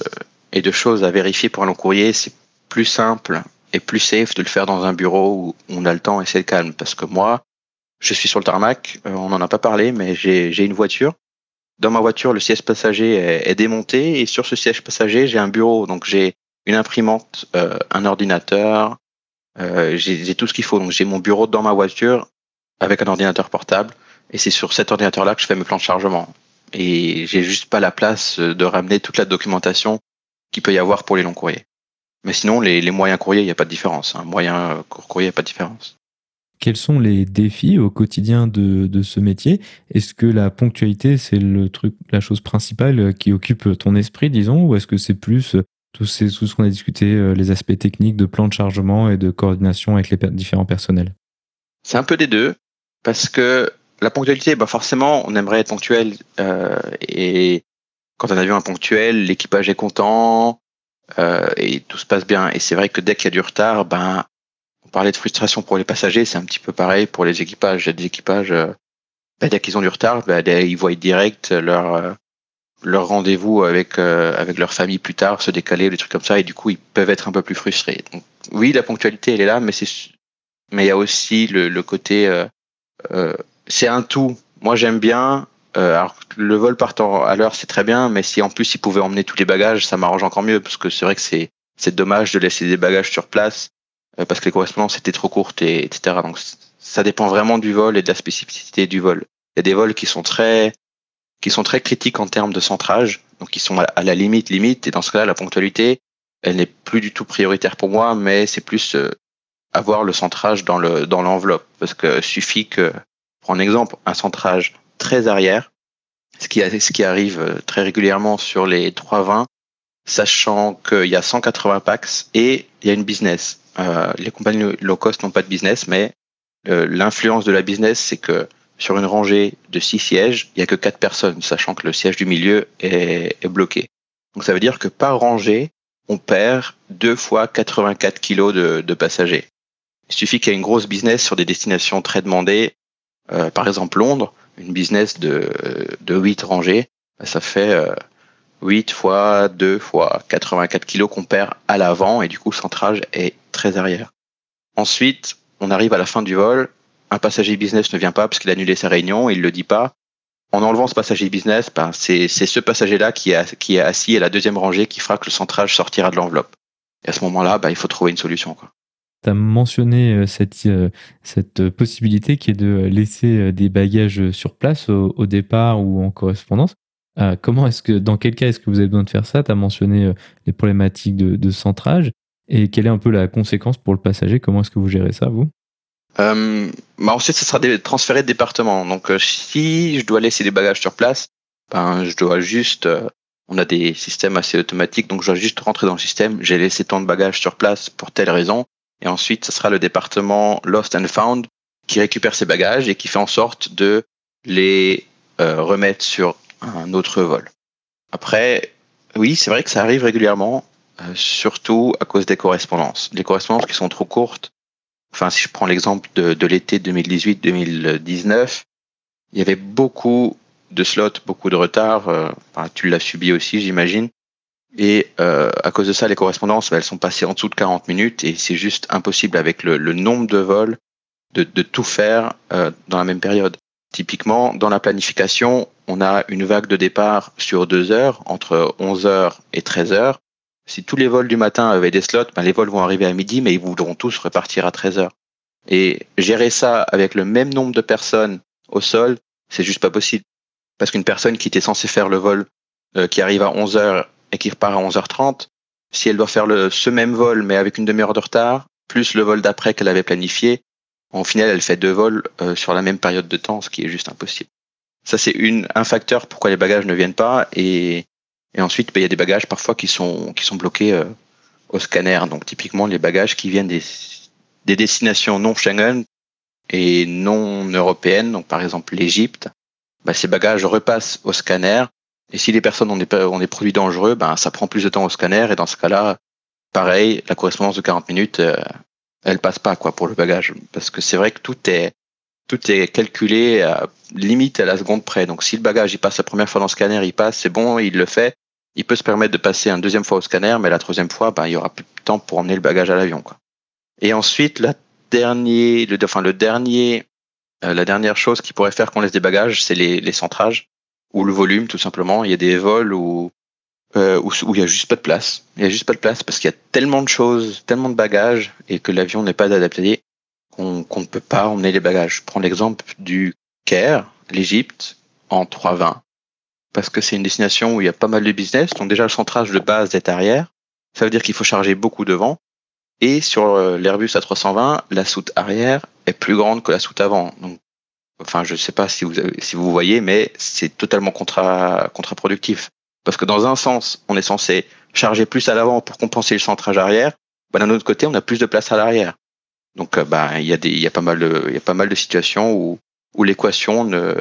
et de choses à vérifier pour un long courrier, c'est plus simple et plus safe de le faire dans un bureau où on a le temps et c'est calme. Parce que moi, je suis sur le tarmac, euh, on n'en a pas parlé, mais j'ai une voiture. Dans ma voiture, le siège passager est, démonté et sur ce siège passager, j'ai un bureau. Donc, j'ai une imprimante, euh, un ordinateur, euh, j'ai tout ce qu'il faut. Donc, j'ai mon bureau dans ma voiture avec un ordinateur portable et c'est sur cet ordinateur-là que je fais mes plans de chargement et j'ai juste pas la place de ramener toute la documentation qu'il peut y avoir pour les longs courriers. Mais sinon, les, moyens courriers, il n'y a pas de différence. Hein. Moyen court courrier, il n'y a pas de différence. Quels sont les défis au quotidien de, ce métier? Est-ce que la ponctualité, c'est le truc, la chose principale qui occupe ton esprit, disons, ou est-ce que c'est plus tout, ces, tout ce qu'on a discuté, euh, les aspects techniques de plan de chargement et de coordination avec les différents personnels? C'est un peu des deux, parce que la ponctualité, bah forcément, on aimerait être ponctuel. Euh, et quand un avion est ponctuel, l'équipage est content euh, et tout se passe bien. Et c'est vrai que dès qu'il y a du retard, ben, parlait de frustration pour les passagers, c'est un petit peu pareil pour les équipages. Il y a des équipages, euh, ben, dès qu'ils ont du retard, ben, ils voient direct leur euh, leur rendez-vous avec euh, avec leur famille plus tard se décaler, des trucs comme ça, et du coup ils peuvent être un peu plus frustrés. Donc, oui, la ponctualité elle est là, mais c'est mais il y a aussi le, le côté euh, c'est un tout. Moi, j'aime bien Euh, alors, le vol partant à l'heure, c'est très bien, mais si en plus ils pouvaient emmener tous les bagages, ça m'arrange encore mieux, parce que c'est vrai que c'est c'est dommage de laisser des bagages sur place, euh, parce que les correspondances étaient trop courtes, et, etc. Donc ça dépend vraiment du vol et de la spécificité du vol. Il y a des vols qui sont très qui sont très critiques en termes de centrage, donc qui sont à la limite limite, et dans ce cas-là, la ponctualité, elle n'est plus du tout prioritaire pour moi, mais c'est plus euh, avoir le centrage dans le dans l'enveloppe, parce que suffit que, pour un exemple, un centrage très arrière, ce qui, ce qui arrive euh, très régulièrement sur les 320, sachant qu'il y a 180 packs et il y a une business. Euh, les compagnies low cost n'ont pas de business, mais euh, l'influence de la business, c'est que sur une rangée de 6 sièges, il n'y a que 4 personnes, sachant que le siège du milieu est, est bloqué. Donc ça veut dire que par rangée, on perd deux fois 84 kilos de, de passagers. Il suffit qu'il y ait une grosse business sur des destinations très demandées, euh, par exemple Londres, une business de, de 8 rangées, ça fait euh, 8 fois 2 fois 84 kilos qu'on perd à l'avant et du coup le centrage est très arrière. Ensuite, on arrive à la fin du vol, un passager business ne vient pas parce qu'il a annulé sa réunion, il le dit pas. En enlevant ce passager business, ben, c'est ce passager-là qui, qui est assis à la deuxième rangée qui fera que le centrage sortira de l'enveloppe. Et à ce moment-là, ben, il faut trouver une solution. Tu as mentionné euh, cette, euh, cette possibilité qui est de laisser euh, des bagages sur place au, départ ou en correspondance. Comment est-ce que, dans quel cas est-ce que vous avez besoin de faire ça? Tu as mentionné les problématiques de, centrage. Et quelle est un peu la conséquence pour le passager? Comment est-ce que vous gérez ça, vous? Euh, bah Ensuite, ce sera transféré de département. Donc, si je dois laisser des bagages sur place, ben, je dois juste. on a des systèmes assez automatiques, donc je dois juste rentrer dans le système. J'ai laissé tant de bagages sur place pour telle raison. Et ensuite, ce sera le département Lost and Found qui récupère ces bagages et qui fait en sorte de les euh, remettre sur un autre vol. Après, oui, c'est vrai que ça arrive régulièrement, euh, surtout à cause des correspondances. Les correspondances qui sont trop courtes. Enfin, si je prends l'exemple de, de l'été 2018-2019, il y avait beaucoup de slots, beaucoup de retard. Euh, tu l'as subi aussi, j'imagine. Et euh, à cause de ça, les correspondances, bah, elles sont passées en dessous de 40 minutes et c'est juste impossible avec le, le, nombre de vols de, de tout faire dans la même période. Typiquement, dans la planification, on a une vague de départ sur deux heures, entre 11 heures et 13 heures. Si tous les vols du matin avaient des slots, ben les vols vont arriver à midi, mais ils voudront tous repartir à 13 heures. Et gérer ça avec le même nombre de personnes au sol, c'est juste pas possible. Parce qu'une personne qui était censée faire le vol euh, qui arrive à 11 heures et qui repart à 11h30, si elle doit faire le, ce même vol mais avec une demi-heure de retard, plus le vol d'après qu'elle avait planifié, en final elle fait deux vols euh, sur la même période de temps, ce qui est juste impossible. Ça c'est un facteur pourquoi les bagages ne viennent pas et, et ensuite bah, il y a des bagages parfois qui sont qui sont bloqués euh, au scanner. Donc typiquement les bagages qui viennent des, des destinations non Schengen et non européennes, donc par exemple l'Égypte, bah, ces bagages repassent au scanner et si les personnes ont des, ont des produits dangereux, ben, ça prend plus de temps au scanner. Et dans ce cas-là, pareil, la correspondance de 40 minutes, euh, elle passe pas quoi pour le bagage. Parce que c'est vrai que tout est, tout est calculé à, limite à la seconde près. Donc si le bagage il passe la première fois dans le scanner, il passe, c'est bon, il le fait. Il peut se permettre de passer une deuxième fois au scanner, mais la troisième fois, ben, il y aura plus de temps pour emmener le bagage à l'avion. Quoi. Et ensuite, la dernier, le, enfin, le dernier, euh, la dernière chose qui pourrait faire qu'on laisse des bagages, c'est les, les centrages ou le volume tout simplement. Il y a des vols où, euh, où, il y a juste pas de place. Il y a juste pas de place parce qu'il y a tellement de choses, tellement de bagages et que l'avion n'est pas adapté qu'on qu'on ne peut pas emmener les bagages. Je prends l'exemple du Caire, l'Égypte, en 320 parce que c'est une destination où il y a pas mal de business. Donc déjà le centrage de base est arrière. Ça veut dire qu'il faut charger beaucoup devant. Et sur euh, l'Airbus A320, la soute arrière est plus grande que la soute avant. Donc Enfin, je ne sais pas si vous, si vous voyez, mais c'est totalement contra, contre-productif. Parce que dans un sens, on est censé charger plus à l'avant pour compenser le centrage arrière. Bah, d'un autre côté, on a plus de place à l'arrière. Donc, euh, bah, il y a des, il y a pas mal de, il y a pas mal de situations où, où l'équation ne,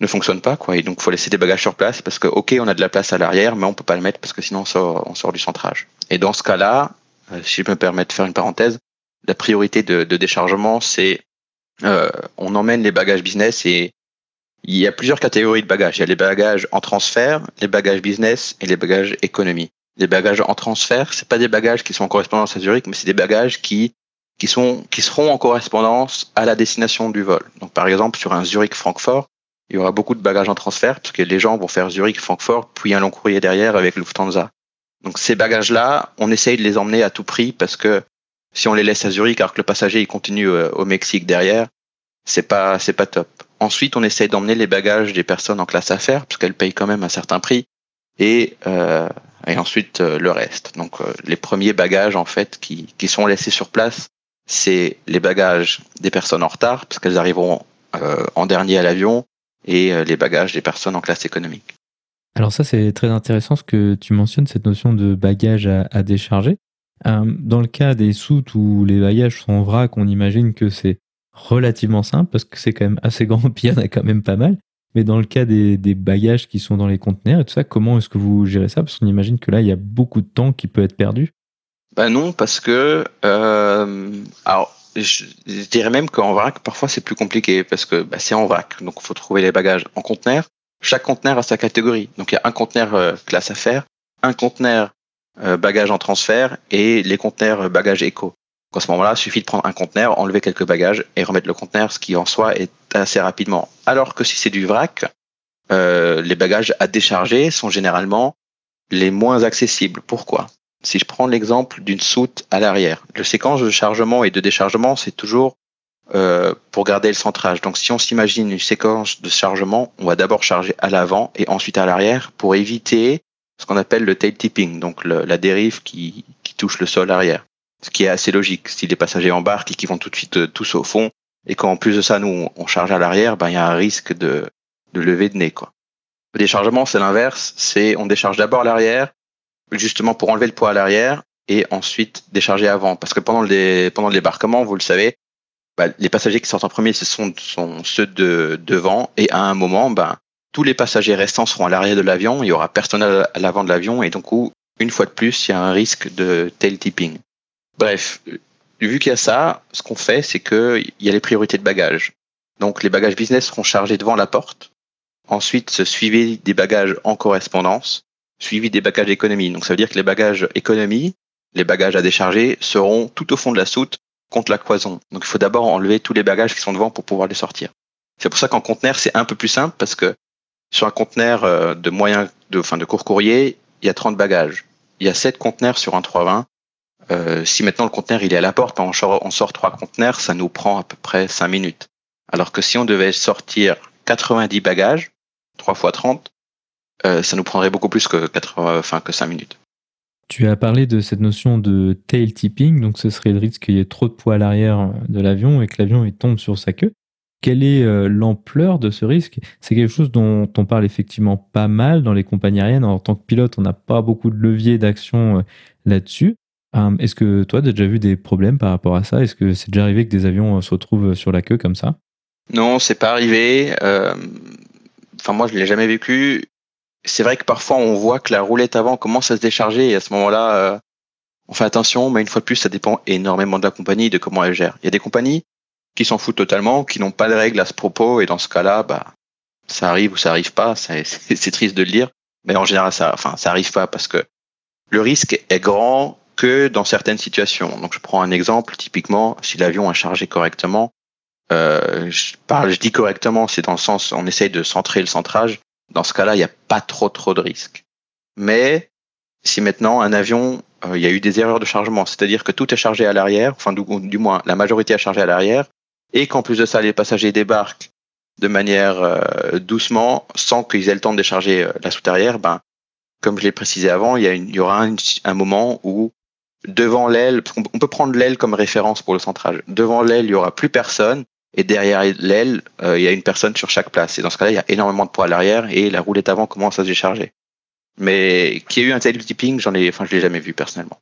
ne fonctionne pas, quoi. Et donc, faut laisser des bagages sur place parce que, ok, on a de la place à l'arrière, mais on peut pas le mettre parce que sinon on sort, on sort du centrage. Et dans ce cas-là, euh, si je me permets de faire une parenthèse, la priorité de, de déchargement, c'est euh, on emmène les bagages business et il y a plusieurs catégories de bagages. Il y a les bagages en transfert, les bagages business et les bagages économie. Les bagages en transfert, c'est pas des bagages qui sont en correspondance à Zurich, mais c'est des bagages qui qui sont qui seront en correspondance à la destination du vol. Donc par exemple sur un Zurich Francfort, il y aura beaucoup de bagages en transfert parce que les gens vont faire Zurich, Francfort, puis un long courrier derrière avec Lufthansa. Donc ces bagages-là, on essaye de les emmener à tout prix parce que si on les laisse à Zurich alors que le passager il continue euh, au Mexique derrière, c'est pas c'est pas top. Ensuite, on essaye d'emmener les bagages des personnes en classe affaires parce qu'elles payent quand même un certain prix et euh, ensuite euh, le reste. Donc euh, les premiers bagages en fait qui qui sont laissés sur place, c'est les bagages des personnes en retard parce qu'elles arriveront en dernier à l'avion et les bagages des personnes en classe économique. Alors ça c'est très intéressant ce que tu mentionnes cette notion de bagages à, décharger. dans le cas des soutes où les bagages sont vrac, on imagine que c'est relativement simple parce que c'est quand même assez grand, puis il y en a quand même pas mal. Mais dans le cas des, bagages qui sont dans les conteneurs et tout ça, comment est-ce que vous gérez ça? Parce qu'on imagine que là, il y a beaucoup de temps qui peut être perdu. Ben non, parce que euh, alors je, dirais même qu'en vrac, parfois c'est plus compliqué parce que bah, c'est en vrac, donc il faut trouver les bagages en conteneur. Chaque conteneur a sa catégorie, donc il y a un conteneur euh, classe affaires, un conteneur euh, bagage en transfert et les conteneurs bagages éco à ce moment-là, il suffit de prendre un conteneur, enlever quelques bagages et remettre le conteneur, ce qui en soi est assez rapidement. Alors que si c'est du vrac, euh, les bagages à décharger sont généralement les moins accessibles. Pourquoi? Si je prends l'exemple d'une soute à l'arrière, le séquence de chargement et de déchargement, c'est toujours euh, pour garder le centrage. Donc si on s'imagine une séquence de chargement, on va d'abord charger à l'avant et ensuite à l'arrière pour éviter ce qu'on appelle le tail tipping, donc la dérive qui touche le sol arrière ce qui est assez logique. Si les passagers embarquent et qu'ils vont tout de suite euh, tous au fond, et qu'en plus de ça, nous, on charge à l'arrière, ben, il y a un risque de, de lever de nez, quoi. Le déchargement, c'est l'inverse. C'est, on décharge d'abord l'arrière, justement pour enlever le poids à l'arrière, et ensuite décharger avant. Parce que pendant le, pendant le débarquement, vous le savez, ben, les passagers qui sortent en premier, ce sont, sont ceux de devant, et à un moment, ben, tous les passagers restants seront à l'arrière de l'avion, il y aura personne à l'avant de l'avion, et donc, une fois de plus, il y a un risque de tail tipping. Bref, vu qu'il y a ça, ce qu'on fait, c'est qu'il y a les priorités de bagages. Donc les bagages business seront chargés devant la porte. Ensuite, suivi des bagages en correspondance, suivi des bagages économie. Donc ça veut dire que les bagages économie, les bagages à décharger, seront tout au fond de la soute contre la cloison. Donc il faut d'abord enlever tous les bagages qui sont devant pour pouvoir les sortir. C'est pour ça qu'en conteneur, c'est un peu plus simple parce que sur un conteneur euh, de moyen, de, enfin, de court courrier, il y a 30 bagages. Il y a 7 conteneurs sur un 320 euh, si maintenant le conteneur il est à la porte, on sort, trois conteneurs, ça nous prend à peu près 5 minutes. Alors que si on devait sortir 90 bagages, 3 fois 30, euh, ça nous prendrait beaucoup plus que, 80, enfin, que 5 minutes. Tu as parlé de cette notion de tail tipping, donc ce serait le risque qu'il y ait trop de poids à l'arrière de l'avion et que l'avion tombe sur sa queue. Quelle est euh, l'ampleur de ce risque? C'est quelque chose dont on parle effectivement pas mal dans les compagnies aériennes. En tant que pilote, on n'a pas beaucoup de levier d'action là-dessus. Euh, est-ce que toi, tu as déjà vu des problèmes par rapport à ça? Est-ce que c'est déjà arrivé que des avions euh, se retrouvent sur la queue comme ça? Non, c'est pas arrivé. Euh, enfin, moi, je l'ai jamais vécu. C'est vrai que parfois, on voit que la roulette avant commence à se décharger et à ce moment-là, on fait attention, mais une fois de plus, ça dépend énormément de la compagnie et de comment elle gère. Il y a des compagnies qui s'en foutent totalement, qui n'ont pas de règles à ce propos, et dans ce cas-là, bah, ça arrive ou ça arrive pas. C'est triste de le dire, mais en général, ça, enfin, ça arrive pas parce que le risque est grand que dans certaines situations. Donc je prends un exemple, typiquement, si l'avion est chargé correctement, euh, je parle, je dis correctement, c'est dans le sens, on essaye de centrer le centrage. Dans ce cas-là, il n'y a pas trop trop de risques. Mais si maintenant un avion, euh, il y a eu des erreurs de chargement, c'est-à-dire que tout est chargé à l'arrière, enfin du, moins la majorité est chargée à l'arrière, et qu'en plus de ça, les passagers débarquent de manière euh, doucement, sans qu'ils aient le temps de décharger euh, la soute arrière, ben, comme je l'ai précisé avant, il y, aura un moment où devant l'aile, on peut prendre l'aile comme référence pour le centrage. Devant l'aile, il y aura plus personne, et derrière l'aile, euh, il y a une personne sur chaque place. Et dans ce cas-là, il y a énormément de poids à l'arrière, et la roulette avant commence à se décharger. Mais qui a eu un tel tipping, j'en ai, enfin, je l'ai jamais vu personnellement.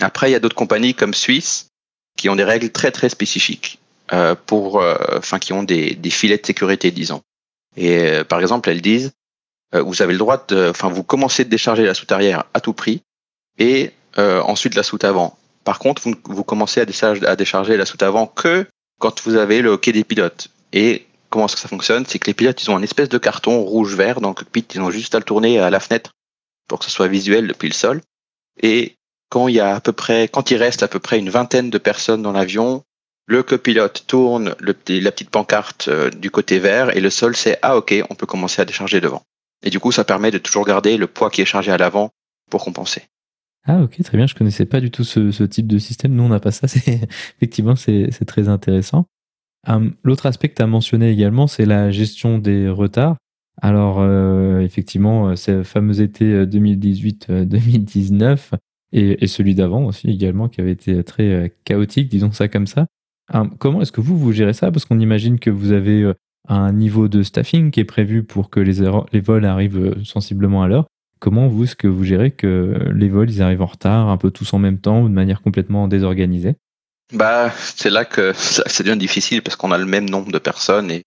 Après, il y a d'autres compagnies comme Suisse qui ont des règles très très spécifiques euh, pour, euh, enfin, qui ont des, des, filets de sécurité, disons. Et par exemple, elles disent, vous avez le droit de, enfin, vous commencez de décharger la soute arrière à tout prix, et euh, ensuite la soute avant. Par contre, vous, vous commencez à décharger, la soute avant que quand vous avez le quai des pilotes. Et comment est-ce que ça fonctionne? C'est que les pilotes, ils ont un espèce de carton rouge-vert dans le cockpit, ils ont juste à le tourner à la fenêtre pour que ce soit visuel depuis le sol. Et quand il y a à peu près, quand il reste à peu près une vingtaine de personnes dans l'avion, le copilote tourne le, la petite pancarte euh, du côté vert et le sol c'est ah ok, on peut commencer à décharger devant. Et du coup, ça permet de toujours garder le poids qui est chargé à l'avant pour compenser. Ah ok, très bien, je connaissais pas du tout ce, type de système. Nous, on n'a pas ça. Effectivement, c'est très intéressant. Hum, l'autre aspect que tu as mentionné également, c'est la gestion des retards. Alors, euh, effectivement, ce fameux été 2018-2019 euh, et, et, celui d'avant aussi également, qui avait été très chaotique, disons ça comme ça. Hum, comment est-ce que vous, vous gérez ça? Parce qu'on imagine que vous avez un niveau de staffing qui est prévu pour que les, les vols arrivent sensiblement à l'heure. Comment vous, est-ce que vous gérez que les vols ils arrivent en retard, un peu tous en même temps ou de manière complètement désorganisée? Bah, c'est là que ça, devient difficile parce qu'on a le même nombre de personnes et,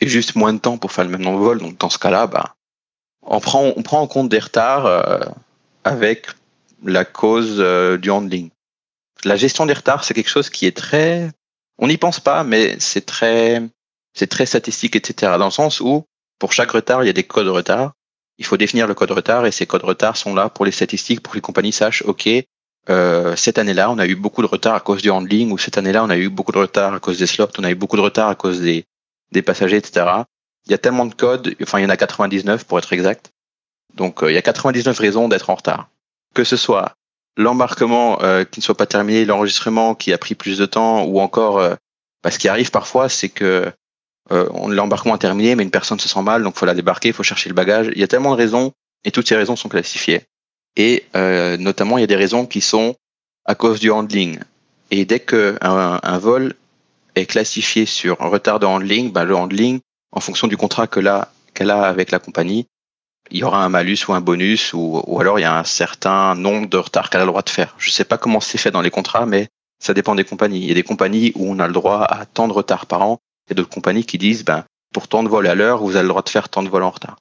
juste moins de temps pour faire le même nombre de vols. Donc dans ce cas-là, bah, on prend on prend en compte des retards euh, avec la cause euh, du handling. La gestion des retards, c'est quelque chose qui est très, on n'y pense pas, mais c'est très c'est très statistique, etc. Dans le sens où, pour chaque retard, il y a des codes de retard. Il faut définir le code de retard et ces codes de retard sont là pour les statistiques, pour que les compagnies sachent, OK, euh, cette année-là, on a eu beaucoup de retard à cause du handling, ou cette année-là, on a eu beaucoup de retard à cause des slots, on a eu beaucoup de retard à cause des, des passagers, etc. Il y a tellement de codes, enfin, il y en a 99 pour être exact. Donc, euh, il y a 99 raisons d'être en retard. Que ce soit l'embarquement euh, qui ne soit pas terminé, l'enregistrement qui a pris plus de temps, ou encore, bah, ce qui arrive parfois, c'est que euh, l'embarquement est terminé, mais une personne se sent mal, donc faut la débarquer, il faut chercher le bagage. Il y a tellement de raisons, et toutes ces raisons sont classifiées. Et euh, notamment, il y a des raisons qui sont à cause du handling. Et dès qu'un un vol est classifié sur un retard de handling, ben le handling, en fonction du contrat que qu'elle a avec la compagnie, il y aura un malus ou un bonus, ou, ou alors il y a un certain nombre de retards qu'elle a le droit de faire. Je ne sais pas comment c'est fait dans les contrats, mais ça dépend des compagnies. Il y a des compagnies où on a le droit à tant de retards par an, d'autres compagnies qui disent, ben, pour tant de vols à l'heure, vous avez le droit de faire tant de vols en retard.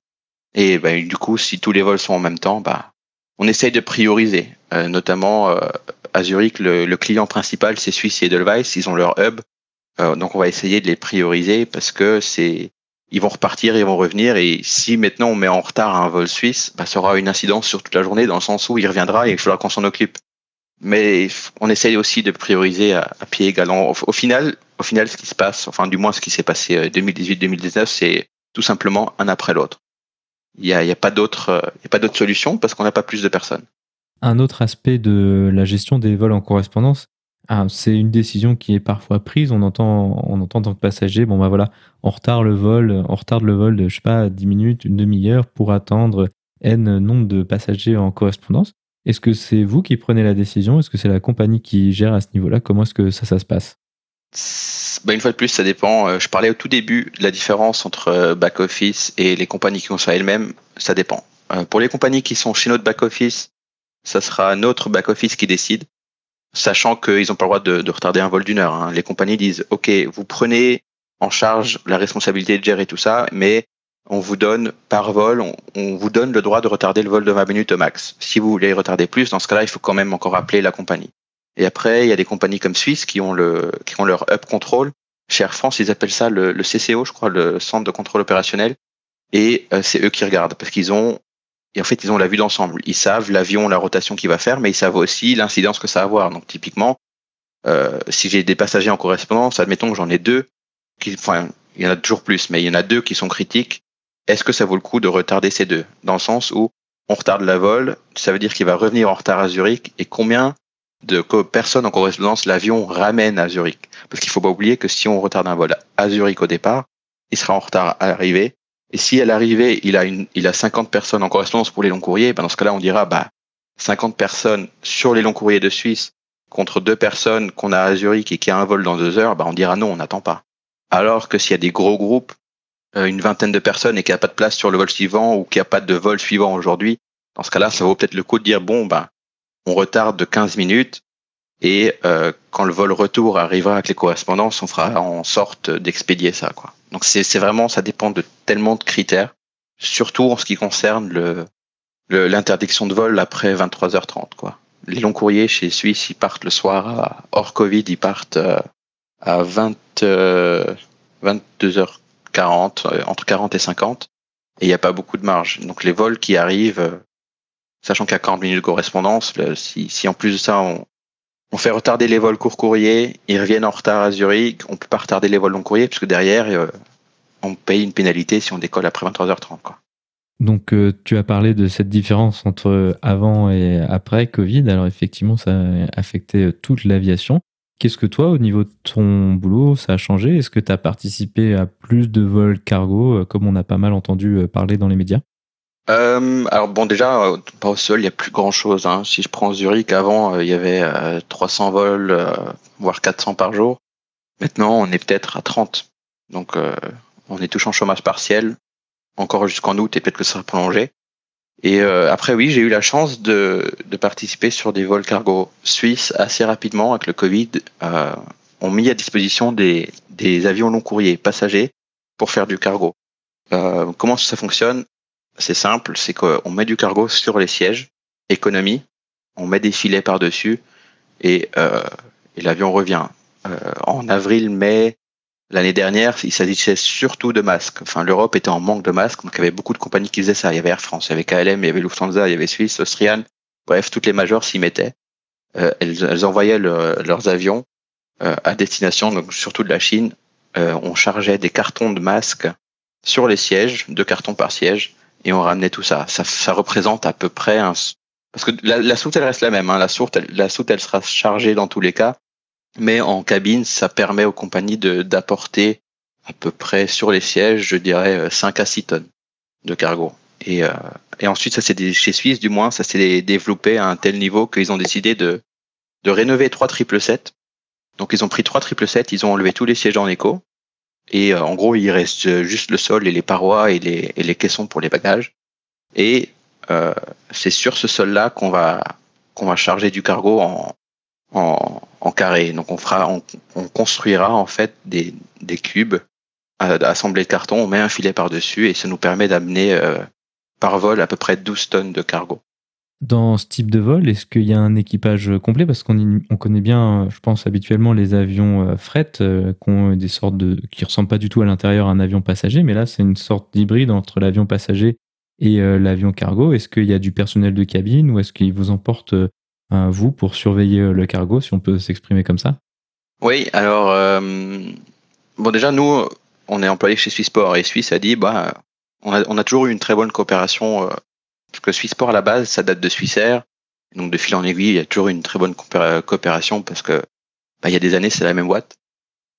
Et ben, du coup, si tous les vols sont en même temps, ben, on essaye de prioriser. Euh, notamment euh, à Zurich, le, client principal, c'est Swiss et Edelweiss, ils ont leur hub. Euh, donc on va essayer de les prioriser parce que c'est ils vont repartir, ils vont revenir. Et si maintenant on met en retard un vol suisse, ben, ça aura une incidence sur toute la journée dans le sens où il reviendra et il faudra qu'on s'en occupe. Mais on essaye aussi de prioriser à, pied égal. au, final, au final, ce qui se passe, enfin du moins ce qui s'est passé 2018-2019, euh, c'est tout simplement un après l'autre. Il n'y a, y a, euh, pas d'autre solution parce qu'on n'a pas plus de personnes. Un autre aspect de la gestion des vols en correspondance, ah, c'est une décision qui est parfois prise. On entend, on entend en tant que passager, bon bah voilà, on retarde le vol, on retarde le vol de je sais pas 10 minutes, une demi-heure pour attendre n nombre de passagers en correspondance. Est-ce que c'est vous qui prenez la décision? Est-ce que c'est la compagnie qui gère à ce niveau-là? Comment est-ce que ça, ça se passe? Bah, une fois de plus, ça dépend. Euh, je parlais au tout début de la différence entre euh, back-office et les compagnies qui font ça elles-mêmes. Ça dépend. Euh, pour les compagnies qui sont chez notre back-office, ça sera notre back-office qui décide, sachant qu'ils n'ont pas le droit de, retarder un vol d'une heure. Hein. Les compagnies disent, OK, vous prenez en charge la responsabilité de gérer tout ça, mais on vous donne par vol, on, vous donne le droit de retarder le vol de 20 minutes au max. Si vous voulez retarder plus, dans ce cas-là, il faut quand même encore appeler la compagnie. Et après, il y a des compagnies comme Suisse qui ont le, qui ont leur up control. Chez Air France, ils appellent ça le, CCO, je crois, le centre de contrôle opérationnel. Et euh, c'est eux qui regardent parce qu'ils ont, et en fait, ils ont la vue d'ensemble. Ils savent l'avion, la rotation qu'il va faire, mais ils savent aussi l'incidence que ça va avoir. Donc, typiquement, euh, si j'ai des passagers en correspondance, admettons que j'en ai deux, qui, enfin, il y en a toujours plus, mais il y en a deux qui sont critiques. Est-ce que ça vaut le coup de retarder ces deux? Dans le sens où on retarde la vol, ça veut dire qu'il va revenir en retard à Zurich, et combien de personnes en correspondance l'avion ramène à Zurich? Parce qu'il faut pas oublier que si on retarde un vol à Zurich au départ, il sera en retard à l'arrivée. Et si à l'arrivée, il a a 50 personnes en correspondance pour les longs courriers, ben dans ce cas-là, on dira, bah, 50 personnes sur les longs courriers de Suisse contre deux personnes qu'on a à Zurich et qui a un vol dans deux heures, bah, on dira non, on n'attend pas. Alors que s'il y a des gros groupes, euh, une vingtaine de personnes et qu'il n'y a pas de place sur le vol suivant ou qu'il n'y a pas de vol suivant aujourd'hui, dans ce cas-là, ça vaut peut-être le coup de dire bon, ben, on retarde de 15 minutes et euh, quand le vol retour arrivera avec les correspondances, on fera en sorte d'expédier ça. Quoi. Donc c'est vraiment, ça dépend de tellement de critères, surtout en ce qui concerne le l'interdiction de vol après 23h30. Quoi. Les longs courriers chez Suisse, ils partent le soir, hors Covid, ils partent euh, à 20, euh, 22h 40, euh, entre 40 et 50, et il n'y a pas beaucoup de marge. Donc les vols qui arrivent, euh, sachant qu'à 40 minutes de correspondance, si, si en plus de ça on, fait retarder les vols court courrier, ils reviennent en retard à Zurich, on peut pas retarder les vols long courrier puisque derrière euh, on paye une pénalité si on décolle après 23h30 quoi. Donc tu as parlé de cette différence entre avant et après Covid. Alors effectivement, ça a affecté toute l'aviation. Qu'est-ce que toi, au niveau de ton boulot, ça a changé? Est-ce que tu as participé à plus de vols cargo, euh, comme on a pas mal entendu parler dans les médias? Euh, alors bon, déjà, euh, pas au sol, il n'y a plus grand-chose. Hein. Si je prends Zurich, avant, euh, il y avait 300 vols, voire 400 par jour. Maintenant, on est peut-être à 30. Donc, on est tous en chômage partiel, encore jusqu'en août, et peut-être que ça sera prolongé. Et après, oui, j'ai eu la chance de, de, participer sur des vols cargo suisses assez rapidement avec le Covid. Euh, ont mis à disposition des, des avions long courriers passagers pour faire du cargo. Euh, comment ça fonctionne? C'est simple, c'est qu'on met du cargo sur les sièges, économie, on met des filets par-dessus et, euh, et l'avion revient. Euh, en avril, mai, l'année dernière, il s'agissait surtout de masques. Enfin, l'Europe était en manque de masques, donc il y avait beaucoup de compagnies qui faisaient ça. Il y avait Air France, il y avait KLM, il y avait Lufthansa, il y avait Suisse, Austrian. Bref, toutes les majors s'y mettaient. Euh, elles, envoyaient leurs avions euh, à destination, donc surtout de la Chine. Euh, on chargeait des cartons de masques sur les sièges, deux cartons par siège et on ramenait tout ça. Ça, ça représente à peu près un... Parce que la, la soute, elle reste la même. Hein. La, soute, la soute, elle sera chargée dans tous les cas. Mais en cabine, ça permet aux compagnies d'apporter à peu près sur les sièges, je dirais, 5 à 6 tonnes de cargo. Et, euh, et ensuite, ça c'est chez Suisse, du moins, ça s'est développé à un tel niveau qu'ils ont décidé de, de rénover trois triple 7. Donc ils ont pris trois triple 7, ils ont enlevé tous les sièges en écho, et euh, en gros, il reste juste le sol et les parois et les, et les caissons pour les bagages. Et euh, c'est sur ce sol-là qu'on va qu'on va charger du cargo en, en, en carré. Donc on fera, on, on, construira en fait des, cubes assemblés de carton. On met un filet par dessus et ça nous permet d'amener euh, par vol à peu près 12 tonnes de cargo dans ce type de vol, est-ce qu'il y a un équipage complet? Parce qu'on on connaît bien, je pense, habituellement les avions euh, fret euh, qui ressemblent pas du tout à l'intérieur à un avion passager, mais là, c'est une sorte d'hybride entre l'avion passager et euh, l'avion cargo. Est-ce qu'il y a du personnel de cabine ou est-ce qu'il vous emporte, vous, pour surveiller le cargo, si on peut s'exprimer comme ça? Oui, alors. bon, déjà, nous, on est employé chez Swissport et Suisse a dit bah, on a, toujours eu une très bonne coopération parce que Swissport à la base, ça date de Swissair. Donc de fil en aiguille, il y a toujours une très bonne coopération parce que bah, il y a des années, c'est la même boîte.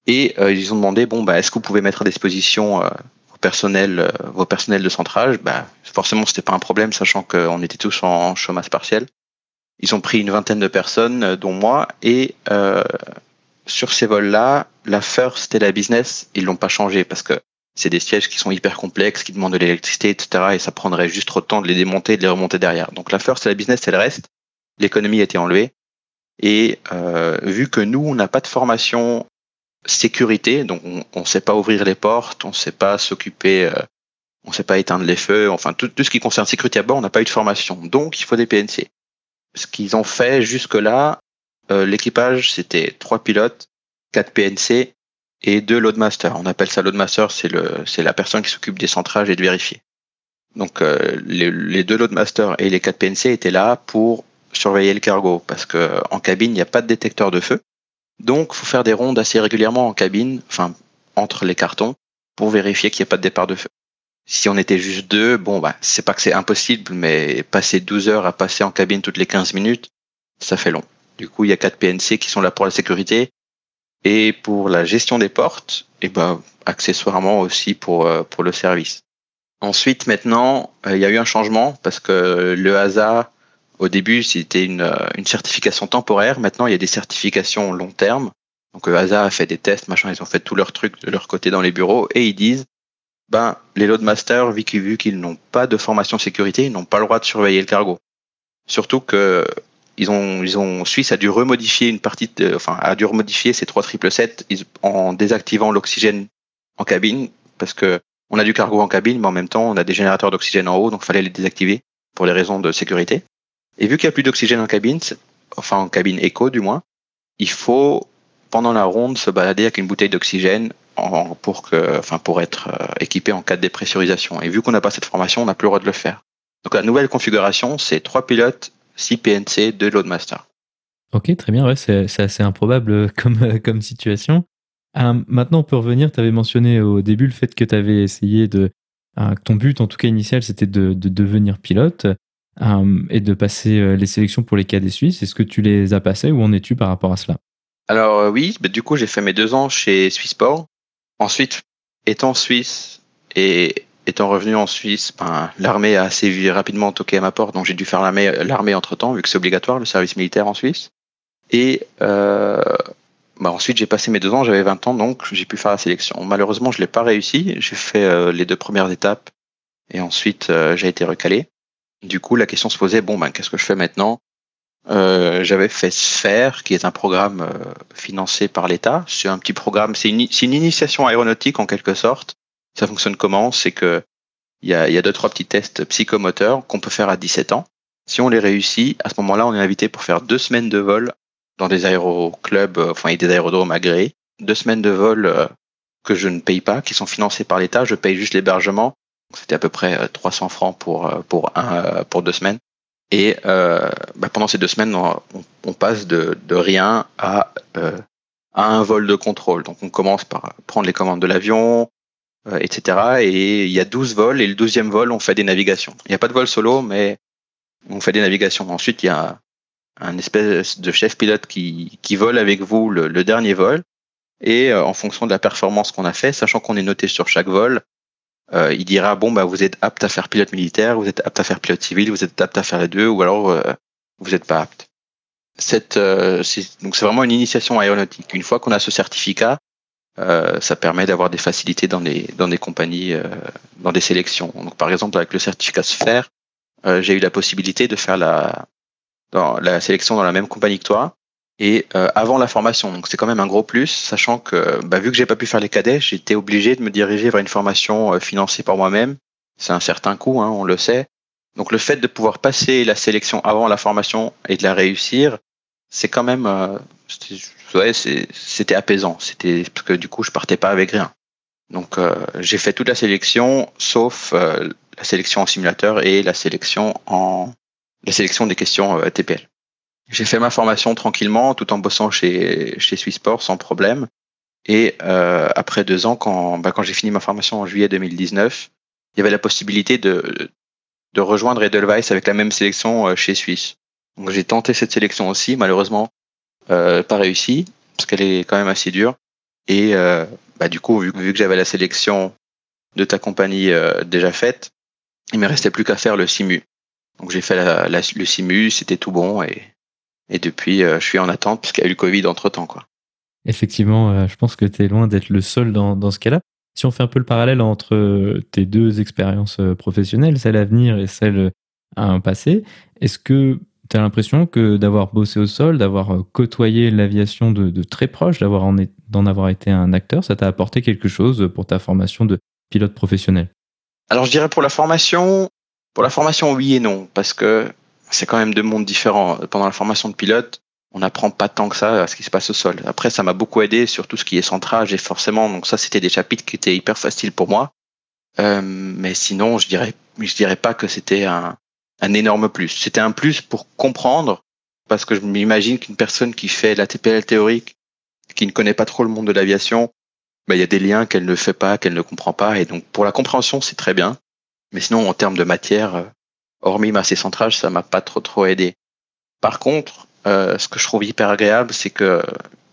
Et euh, ils ont demandé bon bah est-ce que vous pouvez mettre à disposition euh, vos personnels euh, vos personnels de centrage? Bah forcément c'était pas un problème sachant qu'on était tous en chômage partiel. Ils ont pris une vingtaine de personnes, dont moi, et sur ces vols-là, la first et la business, ils l'ont pas changé parce que c'est des sièges qui sont hyper complexes, qui demandent de l'électricité, etc. Et ça prendrait juste trop de temps de les démonter et de les remonter derrière. Donc la first et la business, elle reste. L'économie a été enlevée. Et euh, vu que nous, on n'a pas de formation sécurité, donc on ne sait pas ouvrir les portes, on ne sait pas s'occuper, euh, on ne sait pas éteindre les feux, enfin tout, tout ce qui concerne sécurité à bord, on n'a pas eu de formation. Donc il faut des PNC. Ce qu'ils ont fait jusque-là, euh, l'équipage, c'était trois pilotes, quatre PNC et deux loadmasters. On appelle ça loadmaster, c'est le c'est la personne qui s'occupe des centrages et de vérifier. Donc euh, les, les, deux loadmasters et les quatre PNC étaient là pour surveiller le cargo parce que en cabine il n'y a pas de détecteur de feu. Donc faut faire des rondes assez régulièrement en cabine, enfin entre les cartons pour vérifier qu'il n'y a pas de départ de feu. Si on était juste deux, bon bah c'est pas que c'est impossible, mais passer 12 heures à passer en cabine toutes les 15 minutes, ça fait long. Du coup, il y a quatre PNC qui sont là pour la sécurité et pour la gestion des portes, et ben accessoirement aussi pour euh, pour le service. Ensuite, maintenant, euh, il y a eu un changement parce que le HASA, au début, c'était une, euh, une certification temporaire. Maintenant, il y a des certifications long terme. Donc, le HASA a fait des tests, machin, ils ont fait tous leurs trucs de leur côté dans les bureaux et ils disent, ben, les loadmasters, vu qu'ils n'ont pas de formation sécurité, ils n'ont pas le droit de surveiller le cargo. Surtout que ils ont, ils ont, Suisse a dû remodifier une partie, de, enfin, a dû remodifier ces trois triple 7 en désactivant l'oxygène en cabine parce que on a du cargo en cabine, mais en même temps, on a des générateurs d'oxygène en haut, donc fallait les désactiver pour les raisons de sécurité. Et vu qu'il n'y a plus d'oxygène en cabine, enfin en cabine éco du moins, il faut pendant la ronde se balader avec une bouteille d'oxygène pour que, enfin pour être euh, équipé en cas de dépressurisation. Et vu qu'on n'a pas cette formation, on n'a plus le droit de le faire. Donc la nouvelle configuration, c'est trois pilotes 6 PNC, de Loadmaster. Ok, très bien, ouais, c'est assez improbable comme, comme situation. maintenant, on peut revenir, tu avais mentionné au début le fait que tu avais essayé de... ton but, en tout cas initial, c'était de, de, devenir pilote et de passer les sélections pour les cadets suisses. Est-ce que tu les as passées ou en es-tu par rapport à cela? Alors oui, bah, du coup, j'ai fait mes deux ans chez Swissport. Ensuite, étant suisse et étant revenu en Suisse, ben, l'armée a assez rapidement toqué à ma porte, donc j'ai dû faire l'armée entre temps, vu que c'est obligatoire, le service militaire en Suisse. Et euh, ben, ensuite, j'ai passé mes deux ans, j'avais 20 ans, donc j'ai pu faire la sélection. Malheureusement, je ne l'ai pas réussi. J'ai fait euh, les deux premières étapes et ensuite euh, j'ai été recalé. Du coup, la question se posait bon, ben, qu'est-ce que je fais maintenant? J'avais fait SPHERE, qui est un programme financé par l'État. C'est un petit programme, c'est une, une initiation aéronautique en quelque sorte ça fonctionne comment? C'est que il y a, y a deux trois petits tests psychomoteurs qu'on peut faire à 17 ans. Si on les réussit, à ce moment-là, on est invité pour faire deux semaines de vol dans des aéroclubs, euh, enfin, et des aérodromes agréés. Deux semaines de vol euh, que je ne paye pas, qui sont financés par l'État. Je paye juste l'hébergement. C'était à peu près 300 euh, francs pour pour un pour deux semaines. Et euh, bah pendant ces deux semaines, on, passe de, rien à euh, à un vol de contrôle. Donc on commence par prendre les commandes de l'avion, euh, etc. Et il y a 12 vols et le 12e vol, on fait des navigations. Il n'y a pas de vol solo, mais on fait des navigations. Ensuite, il y a un espèce de chef pilote qui, qui vole avec vous le, dernier vol. Et euh, en fonction de la performance qu'on a fait, sachant qu'on est noté sur chaque vol, euh, il dira bon bah vous êtes apte à faire pilote militaire, vous êtes apte à faire pilote civil, vous êtes apte à faire les deux, ou alors vous n'êtes pas apte. Cette, donc c'est vraiment une initiation aéronautique. Une fois qu'on a ce certificat, euh, ça permet d'avoir des facilités dans des dans des compagnies, euh, dans des sélections. Donc, par exemple, avec le certificat Sphère, euh, j'ai eu la possibilité de faire la dans la sélection dans la même compagnie que toi et avant la formation. Donc, c'est quand même un gros plus, sachant que bah, vu que j'ai pas pu faire les cadets, j'étais obligé de me diriger vers une formation financée par moi-même. C'est un certain coût, hein, on le sait. Donc, le fait de pouvoir passer la sélection avant la formation et de la réussir, c'est quand même ouais, c'était apaisant. C'était parce que du coup, je partais pas avec rien. Donc, euh, j'ai fait toute la sélection, sauf euh, la sélection en simulateur et la sélection en la sélection des questions euh, TPL. J'ai fait ma formation tranquillement, tout en bossant chez chez Swissport sans problème. Et après deux ans, quand bah, quand j'ai fini ma formation en juillet 2019, il y avait la possibilité de de rejoindre Edelweiss avec la même sélection chez Suisse. Donc j'ai tenté cette sélection aussi. Malheureusement, euh, pas réussi parce qu'elle est quand même assez dure. Et euh, bah, du coup, vu, que j'avais la sélection de ta compagnie euh, déjà faite, il me restait plus qu'à faire le simu. Donc j'ai fait la, le simu, c'était tout bon et, et depuis je suis en attente puisqu'il y a eu le Covid entre temps quoi. Effectivement, je pense que tu es loin d'être le seul dans, dans ce cas-là. Si on fait un peu le parallèle entre tes deux expériences professionnelles, celle à venir et celle à un passé, est-ce que tu as l'impression que d'avoir bossé au sol, d'avoir euh, côtoyé l'aviation de, très proche, d'avoir d'en avoir été un acteur, ça t'a apporté quelque chose pour ta formation de pilote professionnel? Alors je dirais pour la formation, pour la formation oui et non, parce que c'est quand même deux mondes différents. Pendant la formation de pilote, on n'apprend pas tant que ça à ce qui se passe au sol. Après, ça m'a beaucoup aidé sur tout ce qui est centrage et forcément, donc ça, c'était des chapitres qui étaient hyper faciles pour moi. Euh, mais sinon, je dirais, je dirais pas que c'était un, énorme plus. C'était un plus pour comprendre, parce que je m'imagine qu'une personne qui fait la TPL théorique, qui ne connaît pas trop le monde de l'aviation, ben, il y a des liens qu'elle ne fait pas, qu'elle ne comprend pas. Et donc, pour la compréhension, c'est très bien. Mais sinon, en termes de matière, euh, hormis et centrage, ça m'a pas trop, trop aidé. Par contre, euh, ce que je trouve hyper agréable, c'est que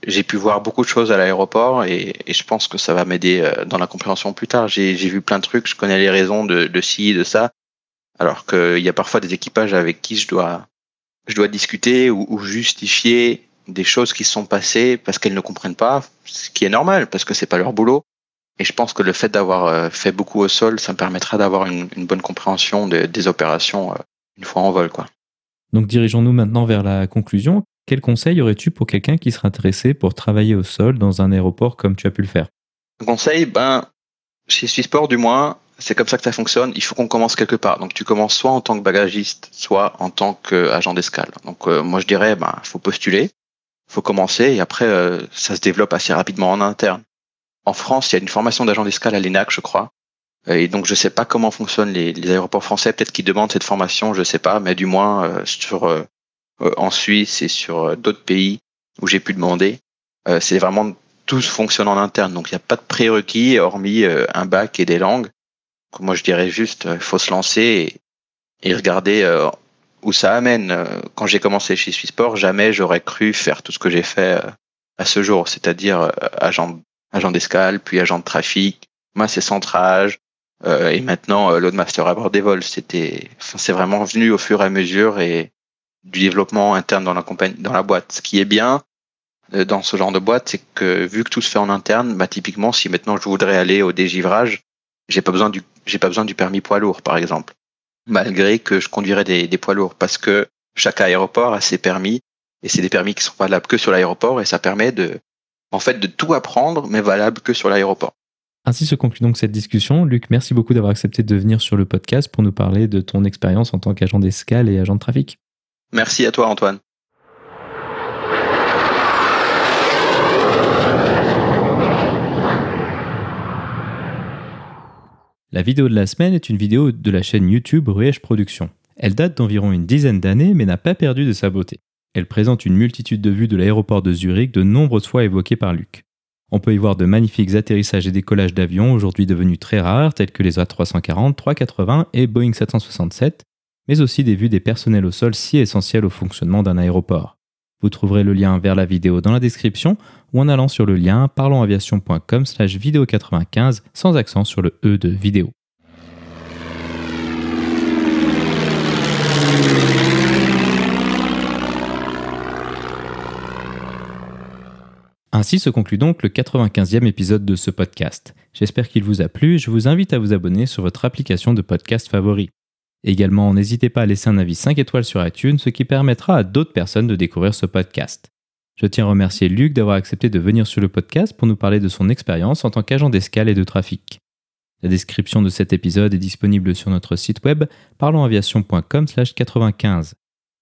j'ai pu voir beaucoup de choses à l'aéroport et, je pense que ça va m'aider euh, dans la compréhension plus tard. J'ai vu plein de trucs, je connais les raisons de, de ci, de ça, alors qu'il y a parfois des équipages avec qui je dois, je dois discuter ou, justifier des choses qui se sont passées parce qu'elles ne comprennent pas, ce qui est normal parce que c'est pas leur boulot. Et je pense que le fait d'avoir euh, fait beaucoup au sol, ça me permettra d'avoir une, bonne compréhension des opérations euh, une fois en vol, quoi. Donc dirigeons-nous maintenant vers la conclusion. Quel conseil aurais-tu pour quelqu'un qui serait intéressé pour travailler au sol dans un aéroport comme tu as pu le faire? Conseil, ben, chez Swissport du moins, c'est comme ça que ça fonctionne. Il faut qu'on commence quelque part. Donc tu commences soit en tant que bagagiste, soit en tant qu'agent d'escale. Donc euh, moi je dirais, ben faut postuler, faut commencer et après euh, ça se développe assez rapidement en interne. En France, il y a une formation d'agent d'escale à l'ENAC, je crois. Et donc je sais pas comment fonctionnent les, les aéroports français. Peut-être qu'ils demandent cette formation, je sais pas, mais du moins euh, sur en Suisse et sur d'autres pays où j'ai pu demander. c'est vraiment tout fonctionne en interne, donc il n'y a pas de prérequis hormis un bac et des langues. Moi, je dirais juste, il faut se lancer et, regarder où ça amène. Quand j'ai commencé chez Swissport, jamais j'aurais cru faire tout ce que j'ai fait à ce jour, c'est-à-dire agent, agent d'escale, puis agent de trafic, masse et centrage, euh, et maintenant euh, Loadmaster à bord des vols. C'était, enfin, c'est vraiment venu au fur et à mesure et du développement interne dans la compagnie, dans la boîte. Ce qui est bien euh, dans ce genre de boîte, c'est que vu que tout se fait en interne, bah typiquement, si maintenant je voudrais aller au dégivrage, j'ai pas besoin du, j'ai pas besoin du permis poids lourd, par exemple, malgré que je conduirais des, des poids lourds, parce que chaque aéroport a ses permis et c'est des permis qui sont valables que sur l'aéroport et ça permet de, en fait, de tout apprendre, mais valable que sur l'aéroport. Ainsi se conclut donc cette discussion. Luc, merci beaucoup d'avoir accepté de venir sur le podcast pour nous parler de ton expérience en tant qu'agent d'escale et agent de trafic. Merci à toi Antoine. La vidéo de la semaine est une vidéo de la chaîne YouTube Ruèche Productions. Elle date d'environ une dizaine d'années mais n'a pas perdu de sa beauté. Elle présente une multitude de vues de l'aéroport de Zurich de nombreuses fois évoquées par Luc. On peut y voir de magnifiques atterrissages et décollages d'avions aujourd'hui devenus très rares, tels que les A340, 380 et Boeing 767, mais aussi des vues des personnels au sol si essentiels au fonctionnement d'un aéroport. Vous trouverez le lien vers la vidéo dans la description ou en allant sur le lien parlonsaviation.com slash vidéo 95 sans accent sur le E de vidéo. Ainsi se conclut donc le 95e épisode de ce podcast. J'espère qu'il vous a plu et je vous invite à vous abonner sur votre application de podcast favori. Également, n'hésitez pas à laisser un avis 5 étoiles sur iTunes, ce qui permettra à d'autres personnes de découvrir ce podcast. Je tiens à remercier Luc d'avoir accepté de venir sur le podcast pour nous parler de son expérience en tant qu'agent d'escale et de trafic. La description de cet épisode est disponible sur notre site web parlonsaviation.com/95.